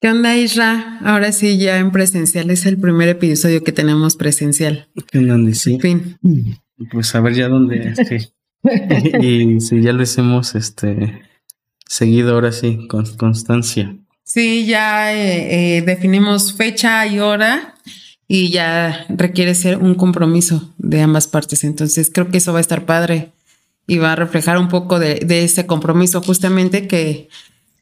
¿Qué onda, Isra? Ahora sí, ya en presencial. Es el primer episodio que tenemos presencial. ¿Qué onda? Sí. En fin. Pues a ver ya dónde. sí. y si ya lo hicimos este seguido, ahora sí, con constancia. Sí, ya eh, eh, definimos fecha y hora y ya requiere ser un compromiso de ambas partes. Entonces creo que eso va a estar padre y va a reflejar un poco de, de ese compromiso justamente que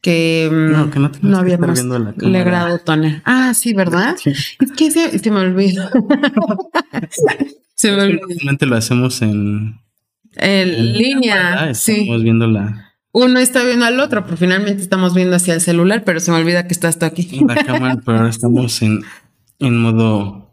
que mm, No, que no estar habíamos logrado toner. Ah, sí, ¿verdad? Sí. Es que se, se me olvidó. se me olvidó. Normalmente lo hacemos en, En en línea, cámara, sí. Estamos viendo la, Uno está viendo al otro, pero finalmente estamos viendo hacia el celular, pero se me olvida que estás tú aquí. la cámara, pero ahora estamos en, en modo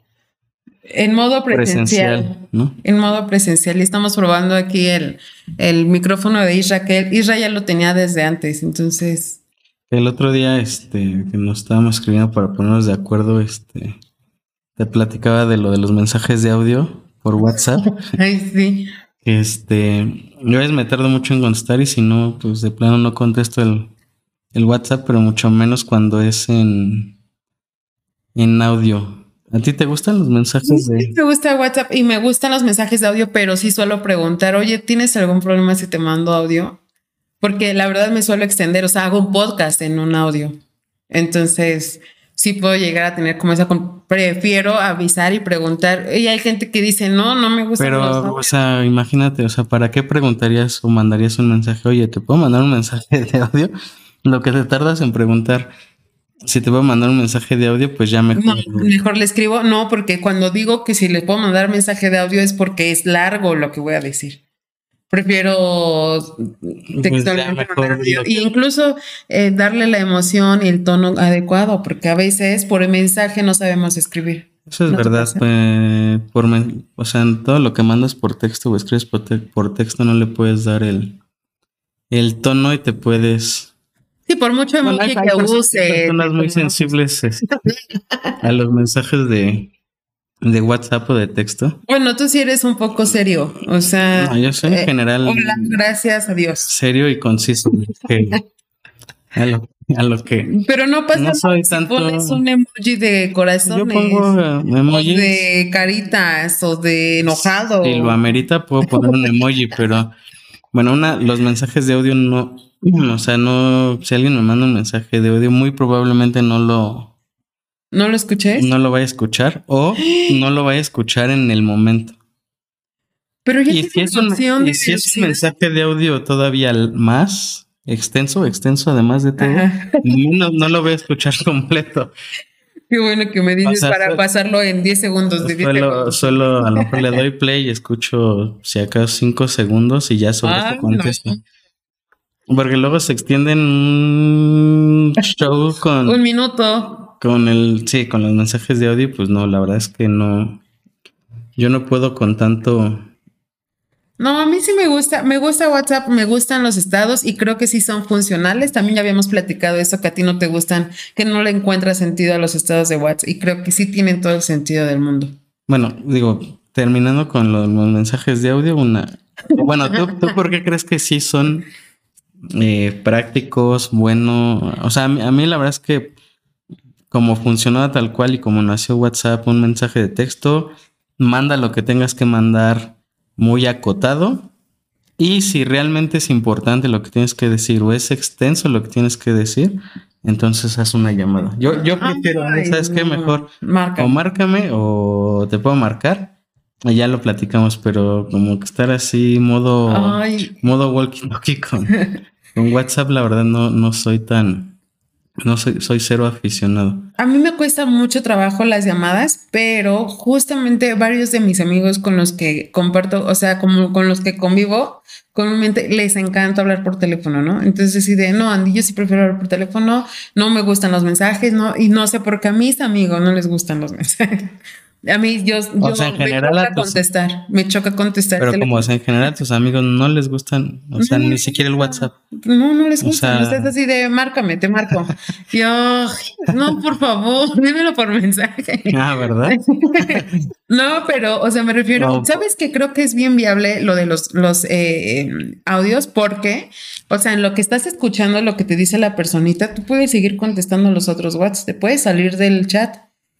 En modo presencial. presencial, ¿no? En modo presencial. Y estamos probando aquí el, el micrófono de Isra, que Isra ya lo tenía desde antes. Entonces, El otro día, este, que nos estábamos escribiendo para ponernos de acuerdo, este, te platicaba de lo de los mensajes de audio por WhatsApp. ay, sí. Este, yo a veces me tardo mucho en contestar y si no, pues de plano no contesto el, el WhatsApp, pero mucho menos cuando es en, en audio. ¿A ti te gustan los mensajes de...? Me gusta WhatsApp y me gustan los mensajes de audio, pero sí suelo preguntar, oye, ¿tienes algún problema si te mando audio? Porque la verdad me suelo extender, o sea, hago un podcast en un audio. Entonces, sí puedo llegar a tener como esa... con- Prefiero avisar y preguntar. Y hay gente que dice, no, no me gusta. Pero, o sea, imagínate, o sea, ¿para qué preguntarías o mandarías un mensaje? Oye, ¿te puedo mandar un mensaje de audio? Lo que te tardas en preguntar, si te puedo mandar un mensaje de audio, pues ya mejor. No, mejor le escribo, no, porque cuando digo que si le puedo mandar mensaje de audio es porque es largo lo que voy a decir. Prefiero textualmente Pues mejor mandar audio. Y incluso eh, darle la emoción y el tono adecuado, porque a veces por mensaje no sabemos escribir. Eso es ¿No te verdad. pues, por o sea, en todo lo que mandas por texto o escribes por, te- por texto no le puedes dar el, el tono y te puedes. Sí, por mucho Bueno, emoji que use. personas muy sensibles este, a los mensajes de, de WhatsApp o de texto. Bueno, tú sí eres un poco serio, o sea. No, yo soy en eh, general Hola, gracias a Dios. serio y conciso. que- a, lo, a lo que. Pero no pasa No soy tanto- pones un emoji de corazones. Yo pongo emojis. de caritas o de enojado. Si lo amerita, puedo poner un emoji, pero bueno, una, los mensajes de audio no, o sea, no, si alguien me manda un mensaje de audio, muy probablemente no lo, ¿No lo escuché? no lo vaya a escuchar o no lo vaya a escuchar en el momento. Pero ya Y si es un, opción y de si es un mensaje de audio todavía más extenso, extenso además de todo, no, no lo voy a escuchar completo. Qué bueno que me dices para pasarlo en 10 segundos. De 10 Solo, segundos. solo a lo mejor le doy play y escucho si acaso cinco segundos y ya sobre Ah, esto contesto. Porque luego se extienden un show con, Un minuto. con el, sí, con los mensajes de audio, pues no, la verdad es que no, yo no puedo con tanto, No, a mí sí me gusta, me gusta WhatsApp, me gustan los estados y creo que sí son funcionales. También ya habíamos platicado eso que a ti no te gustan, que no le encuentras sentido a los estados de WhatsApp y creo que sí tienen todo el sentido del mundo. bueno, digo, terminando con los, los mensajes de audio, una, bueno, ¿tú, ¿tú por qué crees que sí son eh, prácticos, bueno, o sea, a mí, a mí la verdad es que como funcionaba tal cual y como nació WhatsApp, un mensaje de texto, manda lo que tengas que mandar muy acotado. Y si realmente es importante lo que tienes que decir o es extenso lo que tienes que decir, entonces haz una llamada. Yo, yo prefiero, ¿sabes qué? Mejor Marca. o márcame o te puedo marcar. Ya lo platicamos, pero como que estar así, modo, Ay, modo walkie talkie con, con WhatsApp, la verdad no, no soy tan, no soy, soy cero aficionado. A mí me cuesta mucho trabajo las llamadas, pero justamente varios de mis amigos con los que comparto, o sea, como con los que convivo, comúnmente les encanta hablar por teléfono, ¿no? Entonces, sí de, no, Andy, yo sí prefiero hablar por teléfono, no me gustan los mensajes, ¿no? Y no sé por qué a mis amigos no les gustan los mensajes. A mí, yo, yo sea, en me general a choca tus- contestar, me choca contestar. Pero como o sea, en general tus amigos no les gustan, o sea, No, ni siquiera el WhatsApp. No, no les O gusta. sea- es así de márcame, te marco. Yo, no, por favor, dímelo por mensaje. Ah, ¿verdad? No, pero, o sea, me refiero, No. ¿sabes que creo que es bien viable lo de los, los eh, audios? Porque O sea, en lo que estás escuchando, lo que te dice la personita, tú puedes seguir contestando los otros WhatsApp, te puedes salir del chat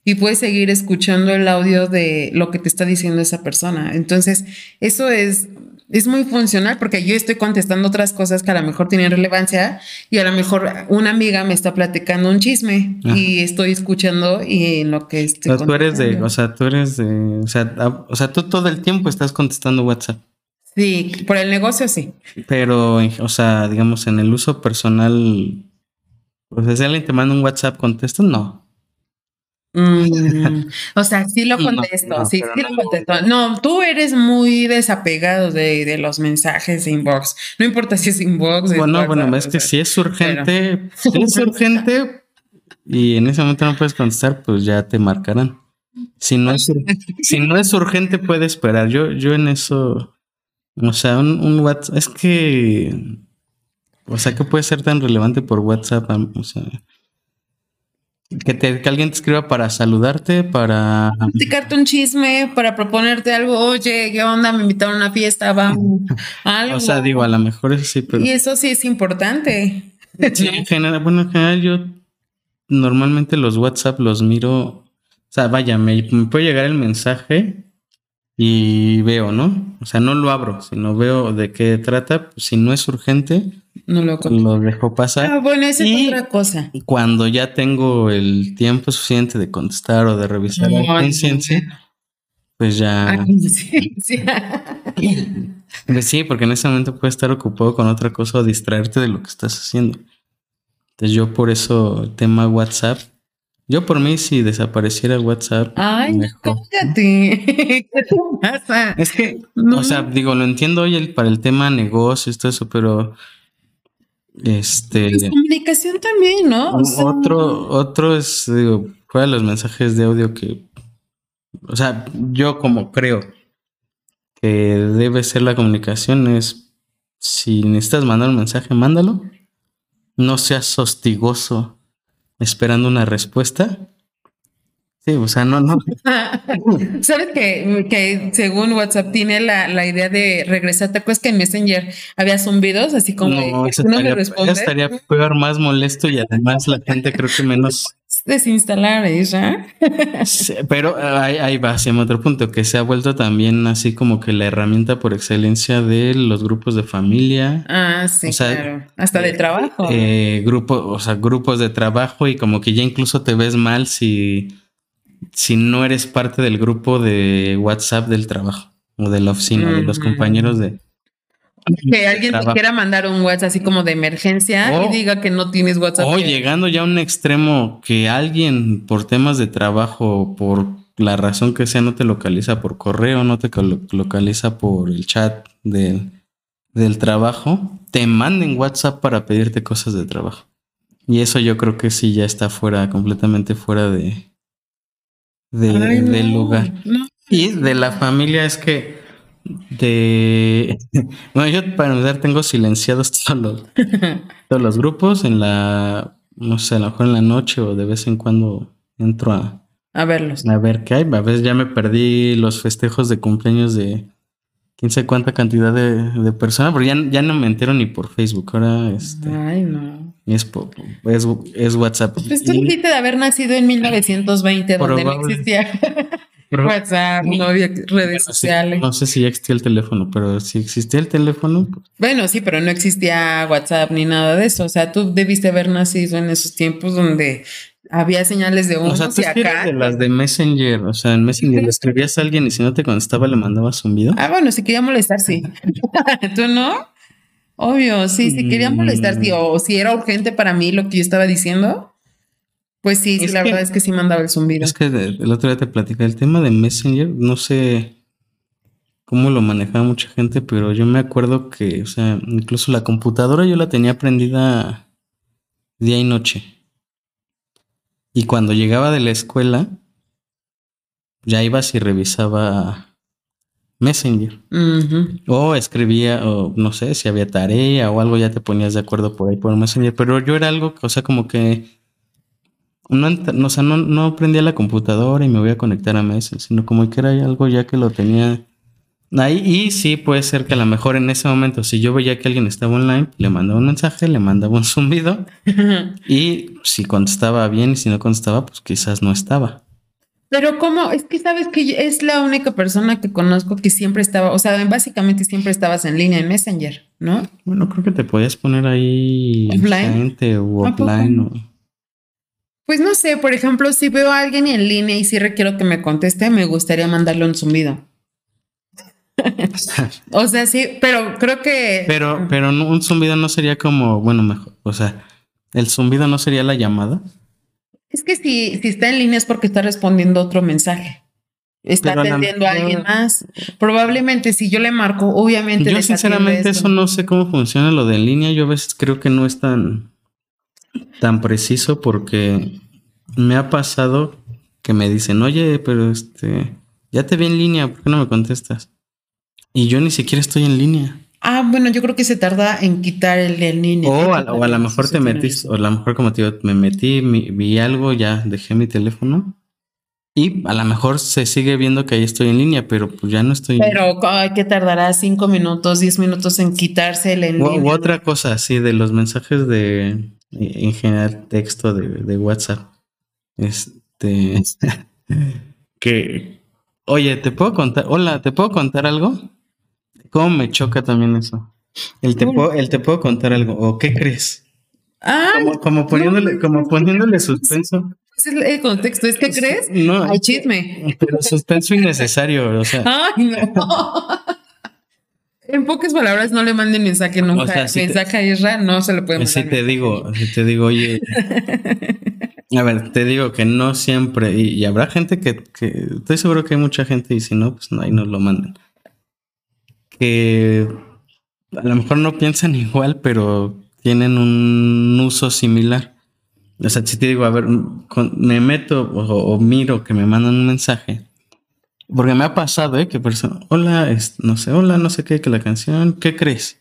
y puedes seguir escuchando el audio de lo que te está diciendo esa persona. Entonces, eso es, es muy funcional porque yo estoy contestando otras cosas que a lo mejor tienen relevancia y a lo mejor una amiga me está platicando un chisme y estoy escuchando y en lo que estoy o tú eres de, o sea, tú eres de, o sea, o sea, tú todo el tiempo estás contestando WhatsApp. Sí, por el negocio sí. Pero, o sea, digamos, en el uso personal, o sea, si alguien te manda un WhatsApp, ¿contestas? No. Mm, o sea, sí lo contesto, sí, sí lo contesto. No, tú eres muy desapegado de, los mensajes de inbox. No importa si es inbox. Bueno, bueno, es que si es urgente, si es urgente y en ese momento no puedes contestar, pues ya te marcarán. Si no es, si no es urgente, puede esperar. Yo, yo en eso o sea, un, WhatsApp. Es que. O sea, que puede ser tan relevante por WhatsApp. O sea. Que, te, que alguien te escriba para saludarte, para. Platicarte un chisme, para proponerte algo. Oye, ¿qué onda? Me invitaron a una fiesta, vamos. Algo. O sea, digo, a lo mejor eso sí, pero. Y eso sí es importante. Sí, en general, bueno, en general yo normalmente los WhatsApp los miro. O sea, vaya, me puede llegar el mensaje y veo, ¿no? O sea, no lo abro, sino veo de qué trata. Si no es urgente, no lo, lo dejo pasar. Ah, bueno, esa es otra cosa. Cuando ya tengo el tiempo suficiente de contestar o de revisar la conciencia, pues ya. Ah, pues sí, porque en ese momento puedes estar ocupado con otra cosa o distraerte de lo que estás haciendo. Entonces yo por eso tema WhatsApp yo por mí, si desapareciera WhatsApp. Ay, cállate. ¿Qué pasa? Es que, o sea, digo, lo entiendo hoy el, para el tema negocios, todo eso, pero. Este. Pues comunicación también, ¿no? otro, otro es, digo, fuera los mensajes de audio que. O sea, yo como creo que debe ser la comunicación es. Si necesitas mandar un mensaje, mándalo. No seas hostigoso esperando una respuesta. Sí, o sea, no, no. ¿Sabes que, que según WhatsApp tiene la, la, idea de regresar? ¿Te acuerdas que en Messenger había zumbidos así como no, eso estaría, estaría peor, más molesto y además la gente creo que menos desinstalar esa. pero ahí, va, hacia otro punto, que se ha vuelto también así como que la herramienta por excelencia de los grupos de familia. Ah, sí, claro. Hasta de trabajo. Eh, grupos, o sea, grupos de trabajo y como que ya incluso te ves mal si, si no eres parte del grupo de WhatsApp del trabajo o de la oficina, de los compañeros de, que alguien te quiera mandar un WhatsApp así como de emergencia y diga que no tienes WhatsApp. O llegando ya a un extremo que alguien por temas de trabajo, por la razón que sea, no te localiza por correo, no te localiza por el chat del, del trabajo, te manden WhatsApp para pedirte cosas de trabajo. Y eso yo creo que sí ya está fuera, completamente fuera de, de del lugar. Y de la familia es que de bueno yo para empezar tengo silenciados todos los, todos los grupos en la no sé a lo mejor en la noche o de vez en cuando entro a a verlos. a ver qué hay. A veces ya me perdí los festejos de cumpleaños de quién sabe cuánta cantidad de, de personas pero ya, ya no me entero ni por Facebook. Ahora este ay no. es, es, es WhatsApp. Pues tú dijiste de haber nacido en 1920 donde no existía WhatsApp, no había redes sociales. no sé si ya existía el teléfono, pero si existía el teléfono. Pues bueno, sí, pero no existía WhatsApp ni nada de eso. O sea, tú debiste haber nacido en esos tiempos donde había señales de unos o sea, y acá. De las de Messenger, o sea, en Messenger le escribías a alguien y si no te contestaba le mandabas un video. Ah, bueno, si quería molestar, sí. ¿Tú no? Obvio, sí, si quería molestar, sí, o si era urgente para mí lo que yo estaba diciendo. Pues sí, la verdad es que sí mandaba el zumbido. Es que el otro día te platicé el tema de Messenger, no sé cómo lo manejaba mucha gente, pero yo me acuerdo que, o sea, incluso la computadora yo la tenía prendida día y noche. Y cuando llegaba de la escuela, ya ibas y revisaba Messenger. O escribía, o no sé, si había tarea o algo, ya te ponías de acuerdo por ahí por Messenger. Pero yo era algo, o sea, como que no, no, o sea, no, no prendía la computadora y me voy a conectar a Messenger, sino como que era algo ya que lo tenía Ahí, y sí puede ser que a lo mejor en ese momento, si yo veía que alguien estaba online, le mandaba un mensaje, le mandaba un zumbido y si contestaba bien y si no contestaba, pues quizás no estaba. Pero como, es que sabes que es la única persona que conozco que siempre estaba, o sea, básicamente siempre estabas en línea en Messenger, ¿no? Bueno, creo que te podías poner ahí offline o offline. Pues no sé, por ejemplo, si veo a alguien en línea y si requiero que me conteste, me gustaría mandarle un zumbido. o sea, sí, pero creo que. Pero, pero un zumbido no sería como, bueno, mejor. O sea, el zumbido no sería la llamada. Es que si, si está en línea es porque está respondiendo otro mensaje. Está atendiendo a alguien más. Probablemente si yo le marco, obviamente. Yo sinceramente eso no sé cómo funciona lo de en línea. Yo a veces creo que no es tan, tan preciso porque me ha pasado que me dicen, oye, pero este, ya te vi en línea, ¿por qué no me contestas? Y yo ni siquiera estoy en línea. Ah, bueno, yo creo que se tarda en quitar el de línea. O a, lo mejor te metiste, o a lo mejor como te digo, me metí, vi algo, ya dejé mi teléfono. Y a lo mejor se sigue viendo que ahí estoy en línea, pero pues ya no estoy. Pero hay que tardará cinco minutos, diez minutos en quitarse el en línea. U otra cosa, sí, de los mensajes de en general texto de, de WhatsApp. Este que oye, ¿te puedo contar? Hola, ¿te puedo contar algo? ¿Cómo me choca también eso? El te, puedo, el te puedo contar algo. ¿O qué crees? Ah, como, poniéndole, como poniéndole suspenso. Es el contexto, ¿es que crees? No. Hay chisme. Pero suspenso innecesario, o sea. Ay, no. En pocas palabras, no le manden mensaje nunca. O sea, mensaje a Israel no se le puede mandar. Si te digo, si te digo, oye. a ver, te digo que no siempre, y, habrá gente que, que, estoy seguro que hay mucha gente, y si no, pues no, ahí nos lo mandan que a lo mejor no piensan igual, pero tienen un uso similar. O sea, si te digo, a ver, me meto o, miro que me mandan un mensaje. Porque me ha pasado, ¿eh? Que persona, hola, no sé, hola, no sé qué, que la canción, ¿qué crees?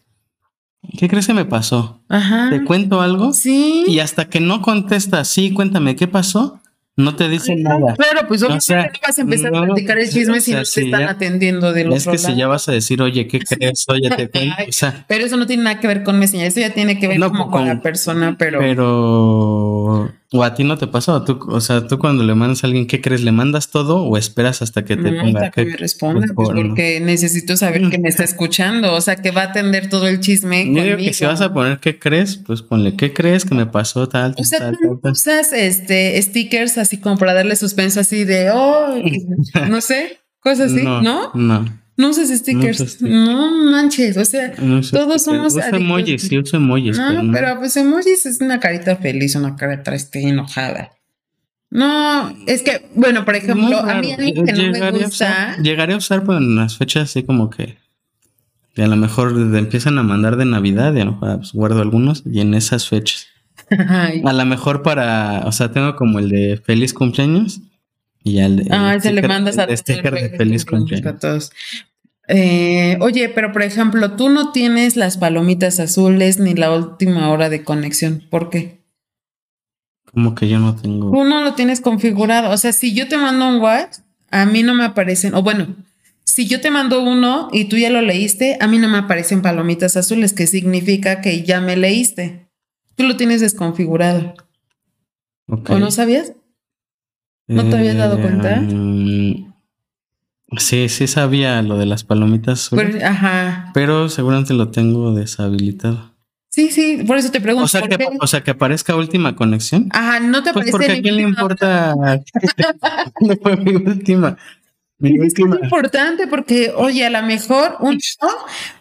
¿Qué crees que me pasó? Ajá. ¿Te cuento algo? Sí. Y hasta que no contestas, sí, cuéntame, ¿qué pasó? No te dicen nada. Claro, pues obviamente no vas a empezar a platicar el chisme si no te están atendiendo de los Es que si ya vas a decir, oye, ¿qué crees? Oye, te cuento. O sea, pero eso no tiene nada que ver con Messenger, eso ya tiene que ver como con, la persona, pero. Pero. O a ti no te pasó, tú, o sea, tú cuando le mandas a alguien, ¿qué crees? ¿Le mandas todo o esperas hasta que te ponga? Hasta que me responda, pues porque necesito saber que me está escuchando, o sea, que va a atender todo el chisme. Yo digo que si vas a poner ¿qué crees? Pues ponle ¿qué crees que me pasó tal, o sea, tal, tal, usas este stickers así como para darle suspenso así de, oh, no sé, cosas así, ¿no? No. no. No usas stickers. No, manches. O sea, todos somos. Uso emojis, sí uso emojis. No, pero, pero, pues emojis es una carita feliz, una cara triste, enojada. No, es que, bueno, por ejemplo, a mí algo que no me gusta. llegaré a usar pues, en las fechas así como que. a lo mejor empiezan a mandar de Navidad y a lo mejor pues, guardo algunos y en esas fechas. A lo mejor para, o sea, tengo como el de feliz cumpleaños y al ah, se le mandas a de feliz cumpleaños. Eh, oye, pero por ejemplo, tú no tienes las palomitas azules ni la última hora de conexión. ¿Por qué? Como que yo no tengo. Tú no lo tienes configurado. O sea, si yo te mando un WhatsApp, a mí no me aparecen. O bueno, si yo te mando uno y tú ya lo leíste, a mí no me aparecen palomitas azules, que significa que ya me leíste. Tú lo tienes desconfigurado. ¿O no sabías? ¿No te habías dado cuenta? Mm, sí, sí sabía lo de las palomitas. Pero, ajá. Pero seguramente lo tengo deshabilitado. Sí, sí, por eso te pregunto. O sea, que, o sea que aparezca última conexión. Ajá, no te pues aparece. Porque a quién le importa. no fue mi última. Es muy importante porque, oye, a lo mejor uno,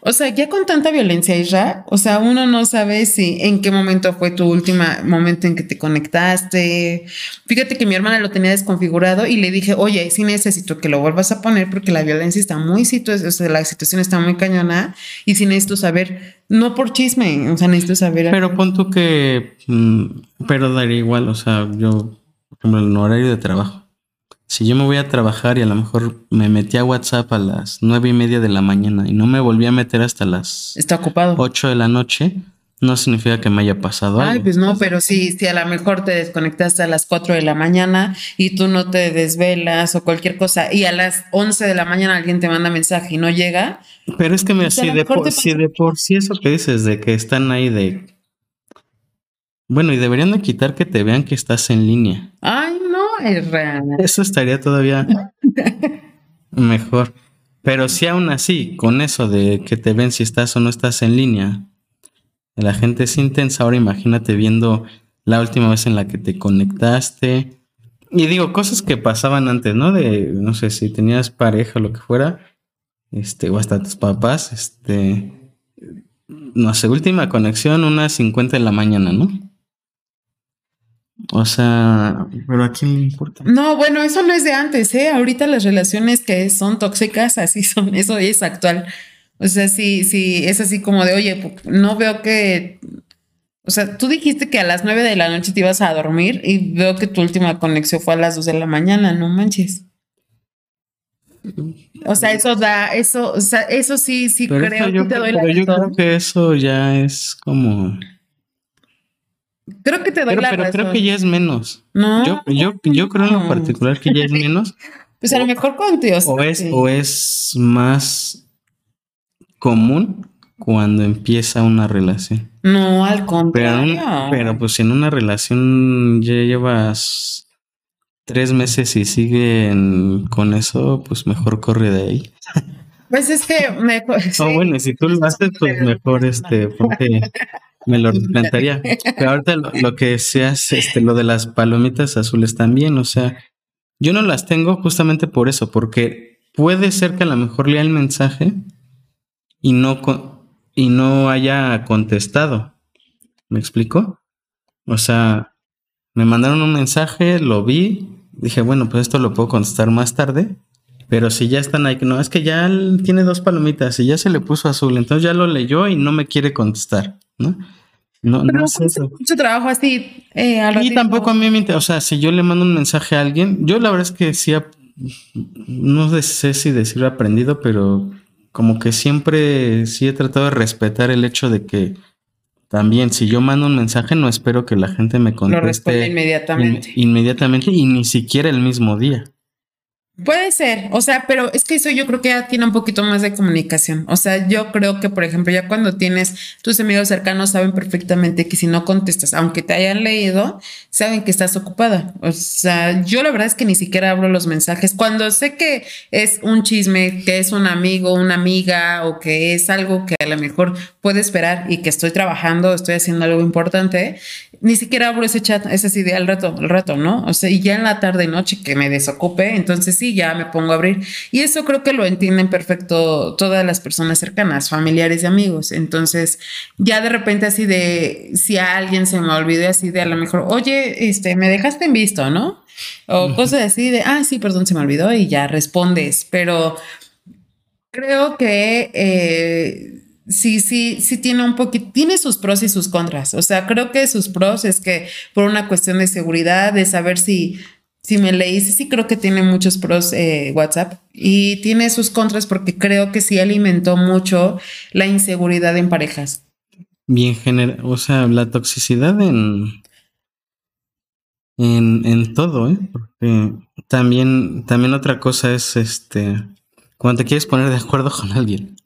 o sea, ya con tanta violencia, Israel, o sea, uno no sabe si en qué momento fue tu último momento en que te conectaste. Fíjate que mi hermana lo tenía desconfigurado y le dije, oye, sí necesito que lo vuelvas a poner porque la violencia está muy situación, o sea, la situación está muy cañona y sí necesito saber, no por chisme, o sea, necesito saber. Pero pon tú que, mm, pero daría igual, o sea, yo, por ejemplo, en horario de trabajo si yo me voy a trabajar y a lo mejor me metí a WhatsApp a las nueve y media de la mañana y no me volví a meter hasta las está ocupado ocho de la noche, no significa que me haya pasado algo. Ay, pues no, pero sí, si a lo mejor te desconectaste a las 4 de la mañana y tú no te desvelas o cualquier cosa y a las 11 de la mañana alguien te manda mensaje y no llega. Pero es que mira, si de, por, si de por sí eso que dices de que están ahí de... Bueno, y deberían de quitar que te vean que estás en línea. Ay, no, es real. Eso estaría todavía mejor. Pero si aún así, con eso de que te ven si estás o no estás en línea, la gente es intensa. Ahora imagínate viendo la última vez en la que te conectaste. Y digo, cosas que pasaban antes, ¿no? De, no sé, si tenías pareja o lo que fuera, este, o hasta tus papás, este, no sé, última conexión, unas 50 de la mañana, ¿no? O sea, pero a quién le importa. No, bueno, eso no es de antes, ¿eh? Ahorita las relaciones que son tóxicas, así son, eso es actual. O sea, sí, sí, es así como de, oye, no veo que. O sea, tú dijiste que a las nueve de la noche te ibas a dormir y veo que tu última conexión fue a las dos de la mañana, no manches. O sea, eso da, eso, o sea, eso sí, sí creo que te doy pero yo creo que eso ya es como. Creo que te doy pero, la pero creo que ya es menos. No. Yo, yo, yo creo en lo particular que ya es menos. pues a lo mejor con Dios. O es, o es más común cuando empieza una relación. No, al contrario. Pero, pero pues en una relación ya llevas tres meses y siguen con eso, pues mejor corre de ahí. Pues es que mejor. Oh, bueno, si tú lo haces, pues mejor este, porque me lo plantaría. Pero ahorita lo, que seas, este, lo de las palomitas azules también, o sea, yo no las tengo justamente por eso, porque puede ser que a lo mejor lea el mensaje y no, y no haya contestado. ¿Me explico? O sea, me mandaron un mensaje, lo vi, dije, bueno, pues esto lo puedo contestar más tarde. Pero si ya están ahí, no, es que ya tiene dos palomitas y ya se le puso azul, entonces ya lo leyó y no me quiere contestar. ¿No? No, no es eso. Mucho trabajo así. Eh, y tampoco a mí me interesa. O sea, si yo le mando un mensaje a alguien, yo la verdad es que sí, no sé si decir aprendido, pero como que siempre sí he tratado de respetar el hecho de que también si yo mando un mensaje no espero que la gente me conteste Lo inmediatamente. inmediatamente y ni siquiera el mismo día. Puede ser, o sea, pero es que eso yo creo que ya tiene un poquito más de comunicación. O sea, yo creo que, por ejemplo, ya cuando tienes tus amigos cercanos saben perfectamente que si no contestas, aunque te hayan leído, saben que estás ocupada. O sea, yo la verdad es que ni siquiera abro los mensajes. Cuando sé que es un chisme, que es un amigo, una amiga o que es algo que a lo mejor puede esperar y que estoy trabajando, estoy haciendo algo importante, ni siquiera abro ese chat, es así de al rato, al rato, ¿no? O sea, y ya en la tarde, noche que me desocupe, entonces sí, ya me pongo a abrir. Y eso creo que lo entienden perfecto todas las personas cercanas, familiares y amigos. Entonces, ya de repente así de, si a alguien se me olvidó así de a lo mejor, oye, este, me dejaste en visto, ¿no? O cosas así de, ah, sí, perdón, se me olvidó y ya respondes. Pero creo que... Eh, sí, sí, sí tiene un poquito, tiene sus pros y sus contras. O sea, creo que sus pros es que por una cuestión de seguridad, de saber si, si me leíste, sí creo que tiene muchos pros eh, WhatsApp y tiene sus contras porque creo que sí alimentó mucho la inseguridad en parejas. Bien, genera, o sea, la toxicidad en, en, en todo, ¿eh? Porque también, también otra cosa es este, cuando te quieres poner de acuerdo con alguien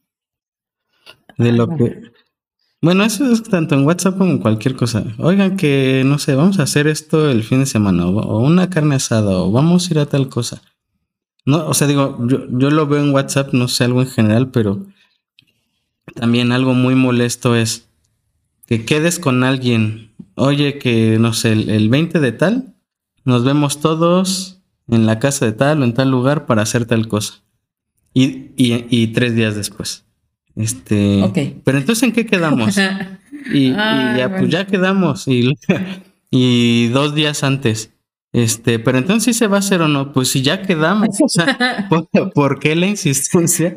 de lo que... Bueno, eso es tanto en WhatsApp como en cualquier cosa. Oigan que, no sé, vamos a hacer esto el fin de semana, o, una carne asada, o vamos a ir a tal cosa. No, o sea, digo, yo, yo lo veo en WhatsApp, no sé, algo en general, pero también algo muy molesto es que quedes con alguien, oye, que, no sé, el, 20 de tal, nos vemos todos en la casa de tal o en tal lugar para hacer tal cosa. Y, y, y tres días después. Este. Pero entonces, ¿en qué quedamos? y, ya, pues ya quedamos. Y, y dos días antes. Este, pero entonces sí se va a hacer o no, pues si ya quedamos, o sea, ¿por, qué la insistencia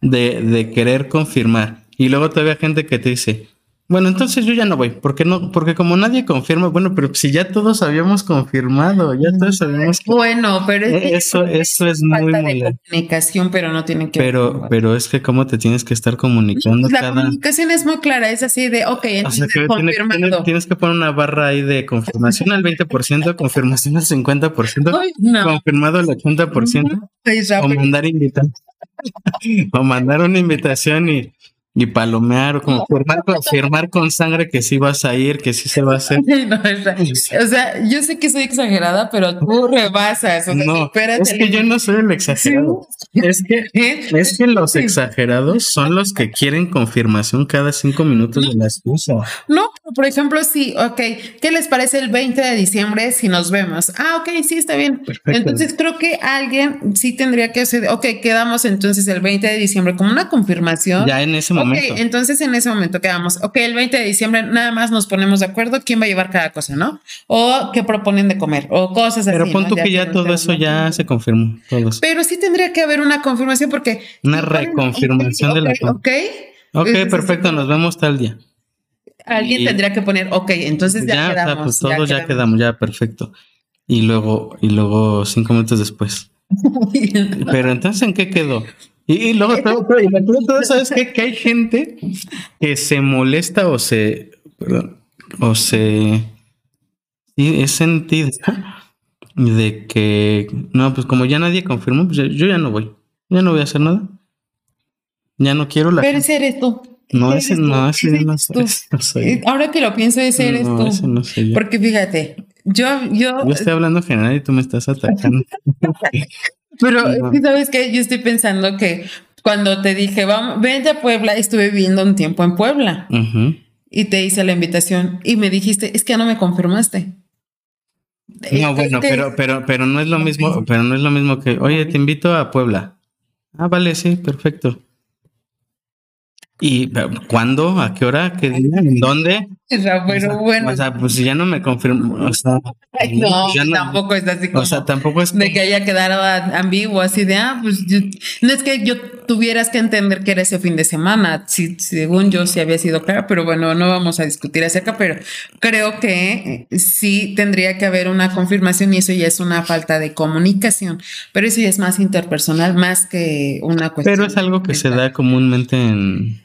de, de, querer confirmar? Y luego todavía gente que te dice, Bueno, entonces yo ya no voy, porque no, porque como nadie confirma, bueno, pero si ya todos habíamos confirmado, ya todos sabíamos que Bueno, pero es que eso, eso es falta muy de molesto. comunicación, pero no tienen que Pero, pero es que cómo te tienes que estar comunicando la cada. comunicación es muy clara, es así de, ok, O sea, entonces tiene- confirmando. tiene- tienes que poner una barra ahí de confirmación al 20%, confirmación al 50%, Ay, no. confirmado al 80%, Ay, o Rafa, mandar invitación, o mandar una invitación y, y palomear, o como firmar, con- firmar con sangre que sí vas a ir, que sí se va a hacer. no, o sea, yo sé que soy exagerada, pero tú rebasas. O sea, No, es que yo no soy el exagerado. Es que, es que los exagerados son los que quieren confirmación cada cinco minutos de las cosas. No, pero por ejemplo, sí, ok, ¿qué les parece el 20 de diciembre si nos vemos? Ah, ok, sí, está bien. Perfecto. Entonces creo que alguien sí tendría que hacer, ok, quedamos entonces el 20 de diciembre como una confirmación. Ya en ese Ok, momento. entonces en ese momento quedamos, ok, el 20 de diciembre nada más nos ponemos de acuerdo quién va a llevar cada cosa, ¿no? O qué proponen de comer, o cosas así. Pero pon ¿no? tú que ya no todo eso ya se confirmó. Todos. Pero sí tendría que haber una confirmación porque... Una reconfirmación de la ok, ok, perfecto, nos vemos tal día. Alguien Y- tendría que poner, ok, entonces ya, Ya, o sea, quedamos. pues todos ya quedamos, ya perfecto. Y luego, y luego cinco minutos después. Pero entonces, ¿en qué quedó? Y, y luego todo, todo- y ¿sabes qué? Que hay gente que se molesta o se, perdón, o se, sí, es sentido de que, no, pues como ya nadie confirmó, pues yo, ya no voy, ya no voy a hacer nada. Ya no quiero la... Pero ese eres tú. no, ese no, ese no soy, Ahora que lo pienso, ese eres No, tú. ese no soy yo. Porque fíjate, yo, yo, Yo estoy hablando general y tú me estás atacando. pero sabes que yo estoy pensando que cuando te dije, vamos, vente a Puebla, estuve viviendo un tiempo en Puebla y te hice la invitación y me dijiste, es que ya no me confirmaste. No, bueno, pero, pero, pero no es lo mismo, pero no es lo mismo que, oye, te invito a Puebla. Ah, vale, sí, perfecto. ¿Y cuándo? ¿A qué hora? ¿Qué día? ¿En dónde? Pero bueno, O sea, pues si ya no me confirmo. O sea, ay, no, ya no- tampoco es así como O sea, tampoco es. de que haya quedado ambiguo, así de, ah, pues yo- no es que yo tuvieras que entender que era ese fin de semana, si, según yo sí había sido clara, pero bueno, no vamos a discutir acerca, pero creo que eh, sí tendría que haber una confirmación y eso ya es una falta de comunicación, pero eso ya es más interpersonal, más que una cuestión. Pero es algo que se da comúnmente en,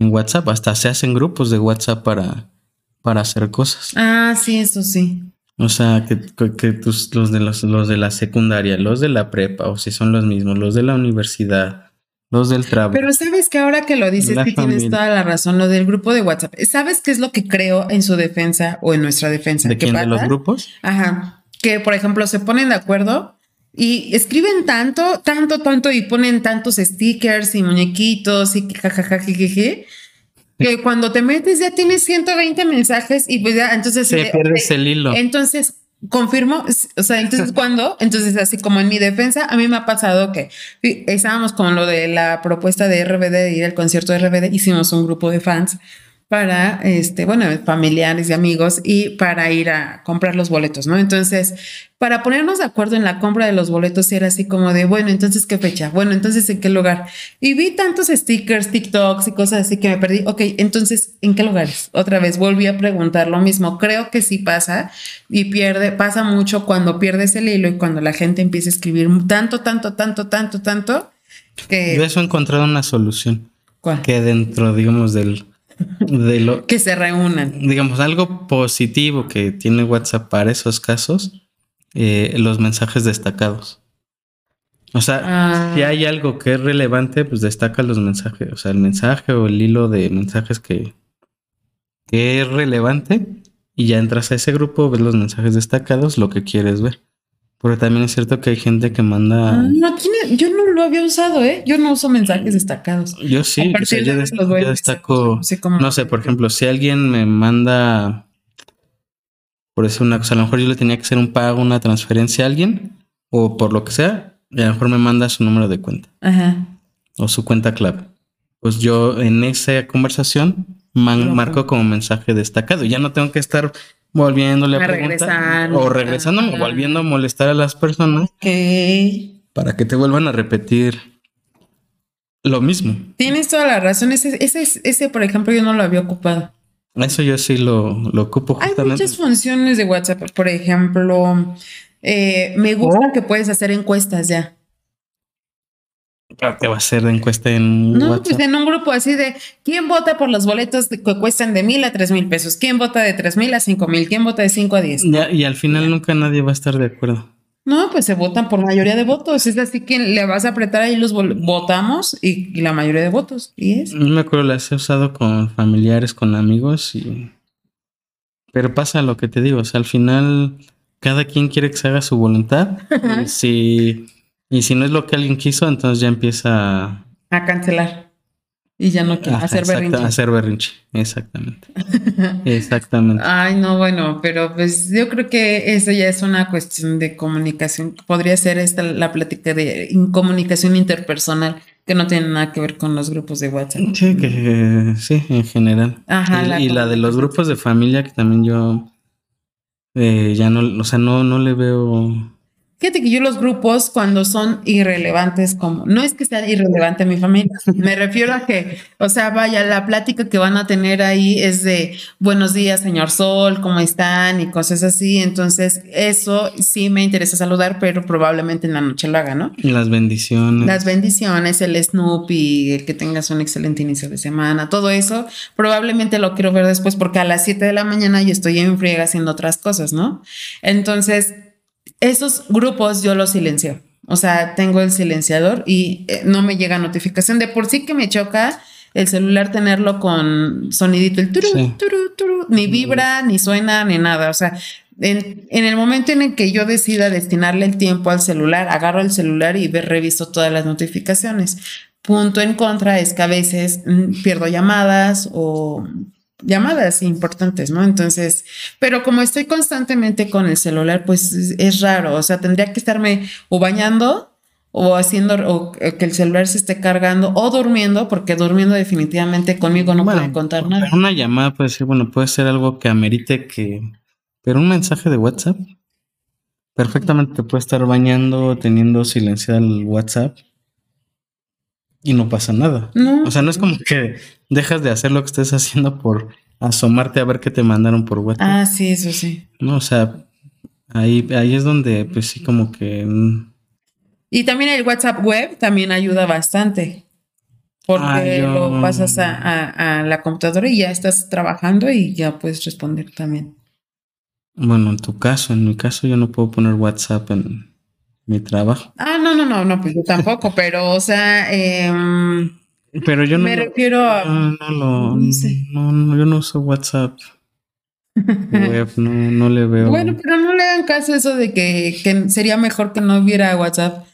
en WhatsApp. Hasta se hacen grupos de WhatsApp para, para hacer cosas. Ah, sí, eso sí. O sea, que, que- tus- los, de los, los de la secundaria, los de la prepa, o si son los mismos, los de la universidad, los del trabajo. Pero sabes que ahora que lo dices, que tienes toda la razón, lo del grupo de WhatsApp. ¿Sabes qué es lo que creo en su defensa o en nuestra defensa? ¿De ¿Qué quién? ¿De los grupos? Ajá. Que, por ejemplo, se ponen de acuerdo y escriben tanto, tanto, tanto y ponen tantos stickers y muñequitos y jajaja, que cuando te metes ya tienes 120 mensajes y pues ya, entonces... Se eh, pierdes el hilo. Entonces, confirmo, o sea, entonces, ¿cuándo? Entonces, así como en mi defensa, a mí me ha pasado que estábamos con lo de la propuesta de RBD, de ir al concierto de RBD, hicimos un grupo de fans para, este, bueno, familiares y amigos y para ir a comprar los boletos, ¿no? Entonces, para ponernos de acuerdo en la compra de los boletos era así como de, bueno, entonces, ¿qué fecha? Bueno, entonces, ¿en qué lugar? Y vi tantos stickers, TikToks y cosas así que me perdí. Ok, entonces, ¿en qué lugares? Otra vez volví a preguntar lo mismo. Creo que sí pasa y pierde, pasa mucho cuando pierdes el hilo y cuando la gente empieza a escribir tanto, tanto, tanto, tanto, tanto que, Yo eso he encontrado una solución. ¿cuál? Que dentro, digamos, del, de lo, que se reúnan. digamos, algo positivo que tiene WhatsApp para esos casos, eh, los mensajes destacados. O sea, Ah. si hay algo que es relevante, pues destaca los mensajes. O sea, el mensaje o el hilo de mensajes que, que es relevante y ya entras a ese grupo, ves los mensajes destacados, lo que quieres ver. Pero también es cierto que hay gente que manda... Ah, no, no- yo no lo había usado, ¿eh? Yo no uso mensajes destacados. Yo sí, o sea, yo, de yo destaco, no sé no sé, por ejemplo, si alguien me manda, por decir una cosa, a lo mejor yo le tenía que hacer un pago, una transferencia a alguien, o por lo que sea, y a lo mejor me manda su número de cuenta Ajá. o su cuenta clave. Pues yo en esa conversación man- marco como mensaje destacado. Ya no tengo que estar volviéndole a, A preguntar o regresándome, Ajá. volviendo a molestar a las personas Ok. para que te vuelvan a repetir lo mismo. Tienes toda la razón. Ese, ese, ese, por ejemplo, yo no lo había ocupado. Eso yo sí lo, lo ocupo Hay justamente. muchas funciones de WhatsApp. Por ejemplo, eh, me gusta Oh. que puedes hacer encuestas ya. ¿Qué va a ser de encuesta en No, WhatsApp? pues en un grupo así de quién vota por los boletos que cuestan de mil a tres mil pesos, quién vota de tres mil a cinco mil, quién vota de cinco a diez. Ya, y al final nunca nadie va a estar de acuerdo. No, pues se votan por mayoría de votos. Es así que le vas a apretar ahí los votamos y, y la mayoría de votos. Y es. No me acuerdo, las he usado con familiares, con amigos y... Pero pasa lo que te digo, o sea, al final cada quien quiere que se haga su voluntad. si, y si no es lo que alguien quiso, entonces ya empieza a, A cancelar. Y ya no quiero Ajá, hacer exacta- berrinche. hacer berrinche. Exactamente. Exactamente. Ay, no, bueno, pero pues yo creo que eso ya es una cuestión de comunicación. Podría ser esta la plática de in- comunicación interpersonal que no tiene nada que ver con los grupos de WhatsApp. Sí, que sí, en general. Ajá, y la y la de los grupos de familia que también yo eh, ya no, o sea, no, no le veo. Fíjate que yo los grupos cuando son irrelevantes como, no es que sea irrelevante mi familia, me refiero a que, o sea, vaya, la plática que van a tener ahí es de buenos días, señor Sol, ¿cómo están? Y cosas así. Entonces, eso sí me interesa saludar, pero probablemente en la noche lo haga, ¿no? Las bendiciones. Las bendiciones, el Snoopy, el que tengas un excelente inicio de semana, todo eso, probablemente lo quiero ver después porque a las 7 de la mañana yo estoy en friega haciendo otras cosas, ¿no? Entonces, esos grupos yo los silencio. O sea, tengo el silenciador y eh, no me llega notificación. De por sí que me choca el celular tenerlo con sonidito, el turu, Sí. turu, turu, ni vibra, ni suena, ni nada. O sea, en, en el momento en el que yo decida destinarle el tiempo al celular, agarro el celular y ve, reviso todas las notificaciones. Punto en contra es que a veces mm, pierdo llamadas o llamadas importantes, ¿no? Entonces, pero como estoy constantemente con el celular, pues es, es raro, o sea, tendría que estarme o bañando o haciendo o que el celular se esté cargando o durmiendo, porque durmiendo definitivamente conmigo no puede contar nada. Una llamada puede ser, bueno, puede ser algo que amerite que. Pero un mensaje de WhatsApp. Perfectamente te puede estar bañando, teniendo silenciado el WhatsApp. Y no pasa nada. No. O sea, no es como que dejas de hacer lo que estés haciendo por asomarte a ver qué te mandaron por WhatsApp. Ah, sí, eso sí. No, o sea, ahí, ahí es donde, pues sí, como que. mm, Y también el WhatsApp web también ayuda bastante. Porque Ah, yo- lo pasas a, a- a la computadora y ya estás trabajando y ya puedes responder también. Bueno, en tu caso, en mi caso, yo no puedo poner WhatsApp en mi trabajo. Ah, no, no, no, no, pues yo tampoco, pero o sea, em, Pero yo no. me lo- refiero a... no, no lo. No sé. No, no, yo no uso WhatsApp. Web, no, no le veo. Bueno, pero no le hagan caso eso de que, que sería mejor que no hubiera WhatsApp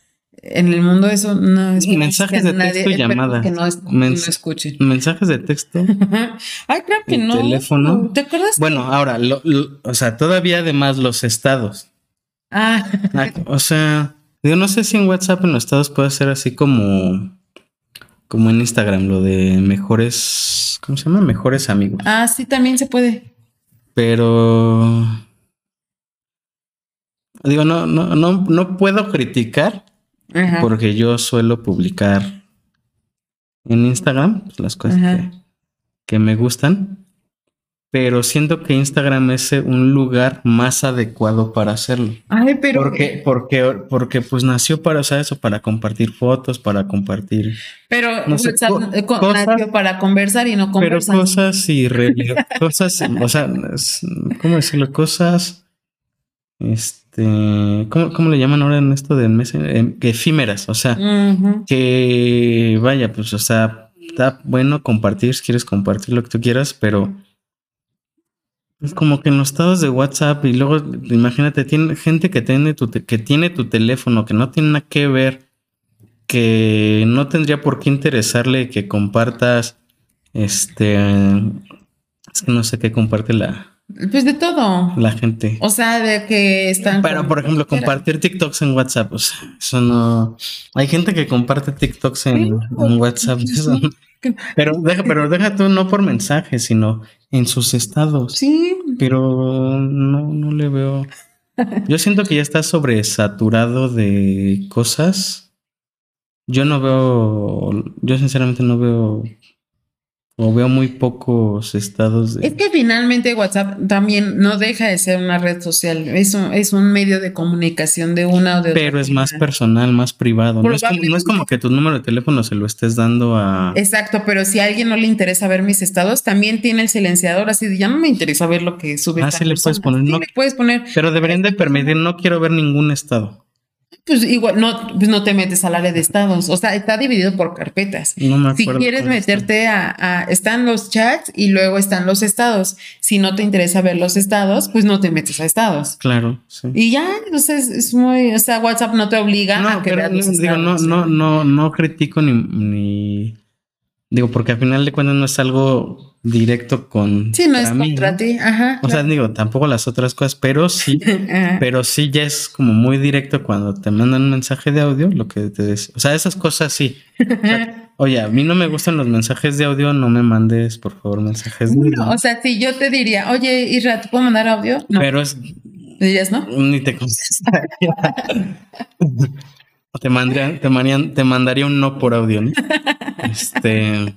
en el mundo. Eso no es Mensajes que de texto y llamadas. Que no, es- que Mens- no escuchen. Mensajes de texto. Ay, creo que no. teléfono. ¿Te acuerdas? Bueno, ahora, lo- lo- o sea, todavía además los estados. Ah, O sea, yo no sé si en WhatsApp en los estados puede ser así como. Como en Instagram, lo de mejores. ¿Cómo se llama? Mejores amigos. ah, sí, también se puede. Pero. Digo, no, no, no, no puedo criticar Ajá. porque yo suelo publicar en Instagram pues, las cosas que me gustan. Pero siento que Instagram es eh, un lugar más adecuado para hacerlo. Ay, pero. Porque, porque, porque pues nació para usar eso, para compartir fotos, para compartir. Pero no sé, WhatsApp co- eh, cosas- nació para conversar y no Pero conversar. cosas y cosas, o sea, ¿cómo decirlo? Cosas, este, ¿cómo, cómo le llaman ahora en esto? Eh, que efímeras, o sea, que vaya, pues, o sea, está bueno compartir si quieres compartir lo que tú quieras, pero es como que en los estados de WhatsApp y luego, imagínate, tiene gente que tiene tu, que tiene tu teléfono, que no tiene nada que ver, que no tendría por qué interesarle que compartas, este, es que no sé qué comparte la, Pues de todo. la gente. O sea, de que están. Pero, por ejemplo, compartir TikToks en WhatsApp, o sea, eso no. Hay gente que comparte TikToks en, en WhatsApp. eso no. Pero deja, pero deja tú no por mensaje, sino en sus estados. Sí. Pero no, no le veo. Yo siento que ya está sobresaturado de cosas. Yo no veo, yo sinceramente no veo O veo muy pocos estados de... Es que finalmente WhatsApp también no deja de ser una red social. Es un, es un medio de comunicación de una o de otra. Pero es más personal, más privado. No es, como, no es, como, que tu número de teléfono se lo estés dando a... Exacto, pero si a alguien no le interesa ver mis estados, también tiene el silenciador así de ya no me interesa ver lo que sube. Ah, sí le puedes poner. no, le puedes poner. Pero deberían de permitir, no quiero ver ningún estado. Pues igual no, pues no te metes al área de estados. O sea, está dividido por carpetas. si quieres meterte a, Están los chats y luego están los estados. Si no te interesa ver los estados, pues no te metes a estados. Claro. Sí. Y ya, entonces es muy. O sea, WhatsApp no te obliga a que veas los digo, no, no, no, no critico ni, ni. Digo, porque al final de cuentas no es algo directo con. Sí, no es contra ti. Ajá. O sea, digo, tampoco las otras cosas, pero sí, pero sí ya es como muy directo cuando te mandan un mensaje de audio, lo que te dice. O sea, esas cosas sí. oye, a mí no me gustan los mensajes de audio, no me mandes, por favor, mensajes de audio. o sea, si yo te diría, oye, Isra, ¿te puedo mandar audio? No. Pero es. ¿Dirías no? Ni te contestaría. te mandaría, te, te mandaría un no por audio, ¿no? Este.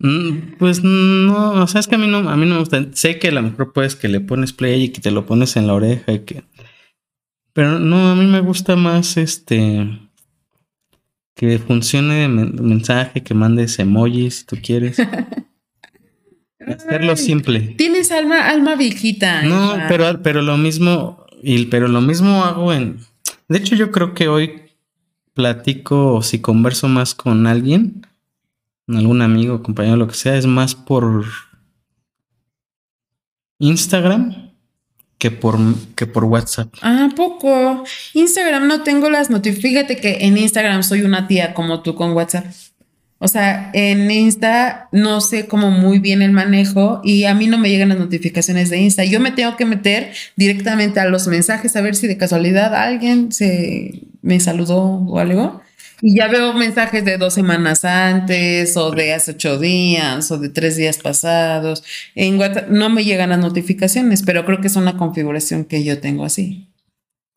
Mm, pues no, o sea, es que a mí no, a mí no me gusta. Sé que a lo mejor puedes que le pones play y que te lo pones en la oreja y que. Pero no, a mí me gusta más este. Que funcione el mensaje, que mandes emojis si tú quieres. Hacerlo simple. Tienes alma, alma viejita. No, pero, pero lo mismo, y, pero lo mismo hago en. De hecho, yo creo que hoy platico o si converso más con alguien algún amigo, compañero, lo que sea, es más por Instagram que por, que por WhatsApp. Ah, poco. Instagram no tengo las notificaciones. Fíjate que en Instagram soy una tía como tú con WhatsApp. O sea, en Insta no sé cómo muy bien el manejo y a mí no me llegan las notificaciones de Insta. Yo me tengo que meter directamente a los mensajes a ver si de casualidad alguien se me saludó o algo. Y ya veo mensajes de dos semanas antes, o de hace ocho días, o de tres días pasados. En WhatsApp no me llegan las notificaciones, pero creo que es una configuración que yo tengo así.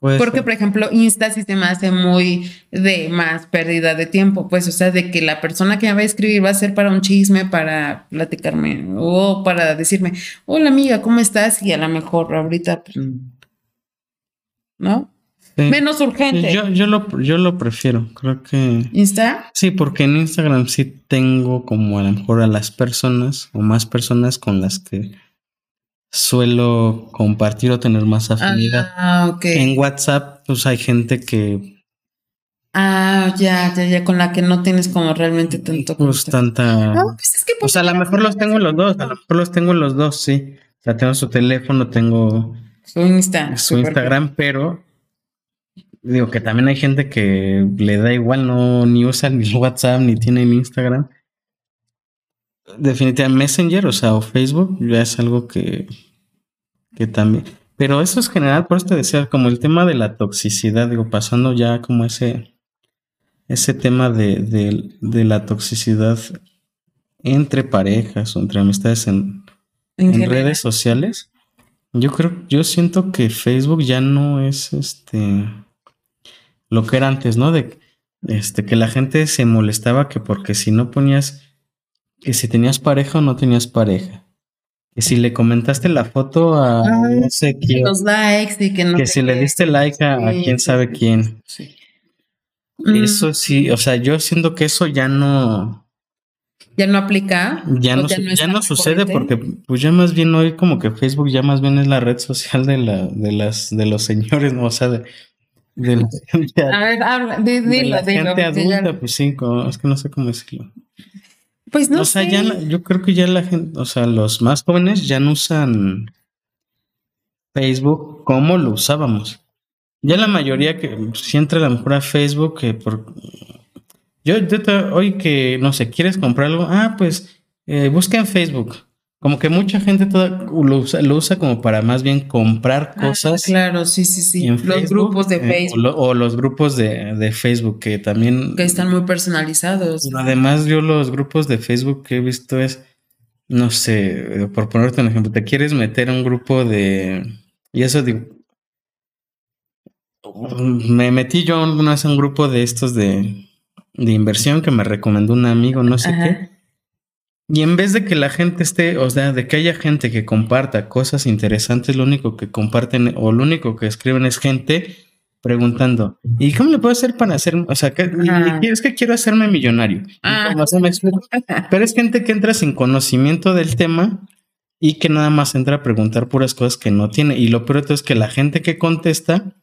Porque, por ejemplo, Insta sí se me hace muy de más pérdida de tiempo, pues, o sea, de que la persona que me va a escribir va a ser para un chisme, para platicarme, o para decirme, hola amiga, ¿cómo estás? Y a lo mejor ahorita, pues, ¿no? Menos urgente. Yo, yo, lo, yo lo prefiero, creo que... ¿Insta? Sí, porque en Instagram sí tengo como a lo mejor a las personas o más personas con las que suelo compartir o tener más afinidad. Ah, ok. En WhatsApp, pues hay gente que... Ah, ya, ya, ya, con la que no tienes como realmente tanto... Pues tanta... No, pues es que... O sea, a lo mejor los tengo los dos, a lo mejor los tengo los dos, sí. O sea, tengo su teléfono, tengo... Su Insta. Su Instagram, pero digo que también hay gente que le da igual, no ni usa ni WhatsApp ni tiene Instagram. Definitivamente Messenger, o sea, o Facebook, ya es algo que, que también. Pero eso es general, por eso te decía, como el tema de la toxicidad, digo, pasando ya como ese, ese tema de, de, la toxicidad entre parejas o entre amistades en, en redes sociales. Yo creo, yo siento que Facebook ya no es este lo que era antes, ¿no? De este, que la gente se molestaba que porque si no ponías, que si tenías pareja o no tenías pareja. Que si le comentaste la foto a no sé quién. Los likes y que no. Que si le diste like a, quién sabe quién. Sí. Eso mm. sí, o sea, yo siento que eso ya no. Ya no aplica. Ya no, ya no, sucede porque, pues ya más bien hoy como que Facebook ya más bien es la red social de la, de las, de los señores, ¿no? O sea, de, de la gente, a ver, habla, de, la gente adulta, pues sí, es que no sé cómo decirlo. Pues no o sea, ya yo creo que ya la gente, o sea, los más jóvenes ya no usan Facebook como lo usábamos. Ya la mayoría que si entra a lo mejor a Facebook, que por yo, hoy que no sé, quieres comprar algo, ah, pues eh, busca en Facebook. Como que mucha gente toda lo, usa, como para más bien comprar ah, cosas. claro, sí, sí, sí. los grupos de eh, Facebook. o, los grupos de, Facebook que también... Que están muy personalizados. Además, yo los grupos de Facebook que he visto es, no sé, por ponerte un ejemplo, te quieres meter a un grupo de... Y eso digo... Me metí yo una vez a un grupo de estos de, de inversión que me recomendó un amigo, no sé qué Y en vez de que la gente esté, o sea, de que haya gente que comparta cosas interesantes, lo único que comparten o lo único que escriben es gente preguntando, ¿y cómo le puedo hacer para hacer, o sea, que, es que quiero hacerme millonario? Ah. Pero es gente que entra sin conocimiento del tema y que nada más entra a preguntar puras cosas que no tiene. Y lo peor es que la gente que contesta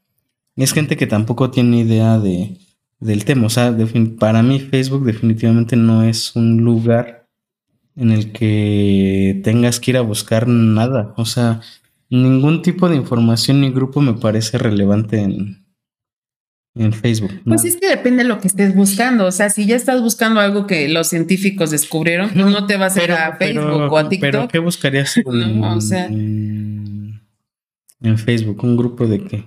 es gente que tampoco tiene idea de, del tema. O sea, para mí Facebook definitivamente no es un lugar en el que tengas que ir a buscar nada. O sea, ningún tipo de información ni grupo me parece relevante en, en Facebook. Pues es que depende de lo que estés buscando. O sea, si ya estás buscando algo que los científicos descubrieron, pues no te vas a ir a Facebook o a TikTok. Pero ¿qué buscarías en, Facebook? ¿Un grupo de qué?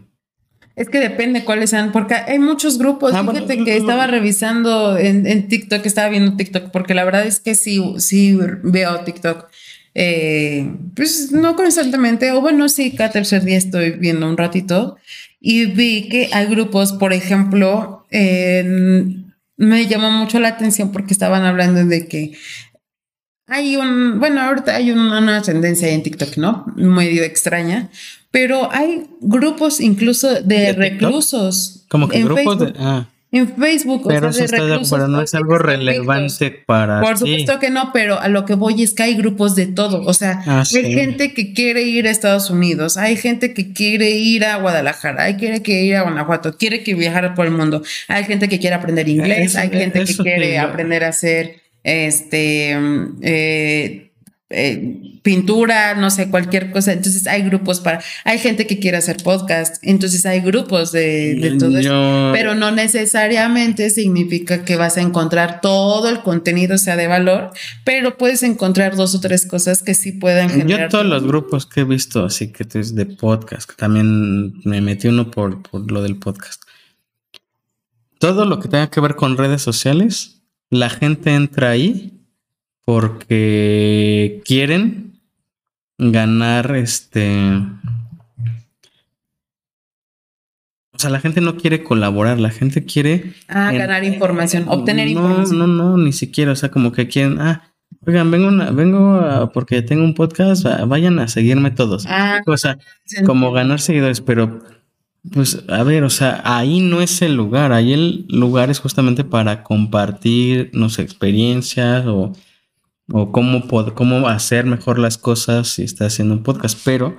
Es que depende cuáles sean, porque hay muchos grupos. Ah, Fíjate que estaba revisando en, en, TikTok, estaba viendo TikTok, porque la verdad es que sí, sí veo TikTok. Eh, pues no constantemente, o bueno, sí, cada tercer día estoy viendo un ratito y vi que hay grupos, por ejemplo, me llamó mucho la atención porque estaban hablando de que hay un, bueno, ahorita hay una, tendencia en TikTok, ¿no? Medio extraña, pero hay grupos incluso de, reclusos. Como que grupos de... Ah en Facebook. Pero, o sea, pero no es algo relevante para. Por supuesto que no, pero a lo que voy es que hay grupos de todo. O sea, ah, hay gente que quiere ir a Estados Unidos, hay gente que quiere ir a Guadalajara, hay gente que quiere ir a Guanajuato, quiere que viajar por el mundo, hay gente que quiere aprender inglés, hay gente que quiere aprender a hacer este. Eh, eh, pintura, no sé, cualquier cosa. Entonces hay grupos para, hay gente que quiere hacer podcast, entonces hay grupos de, de todo eso, pero no necesariamente significa que vas a encontrar todo el contenido sea de valor, pero puedes encontrar dos o tres cosas que sí pueden generar. Yo todos los grupos que he visto, así que es de podcast, también me metí uno por, por lo del podcast. Todo lo que tenga que ver con redes sociales, la gente entra ahí porque quieren ganar este... O sea, la gente no quiere colaborar, la gente quiere... Ah, ganar información, obtener información. No, no, no, ni siquiera, o sea, como que quieren, ah, oigan, vengo, vengo porque tengo un podcast, vayan a seguirme todos. Ah, o sea, como ganar seguidores, pero pues a ver, o sea, ahí no es el lugar, ahí el lugar es justamente para compartir, no sé, experiencias o o cómo, cómo hacer mejor las cosas si estás haciendo un podcast, pero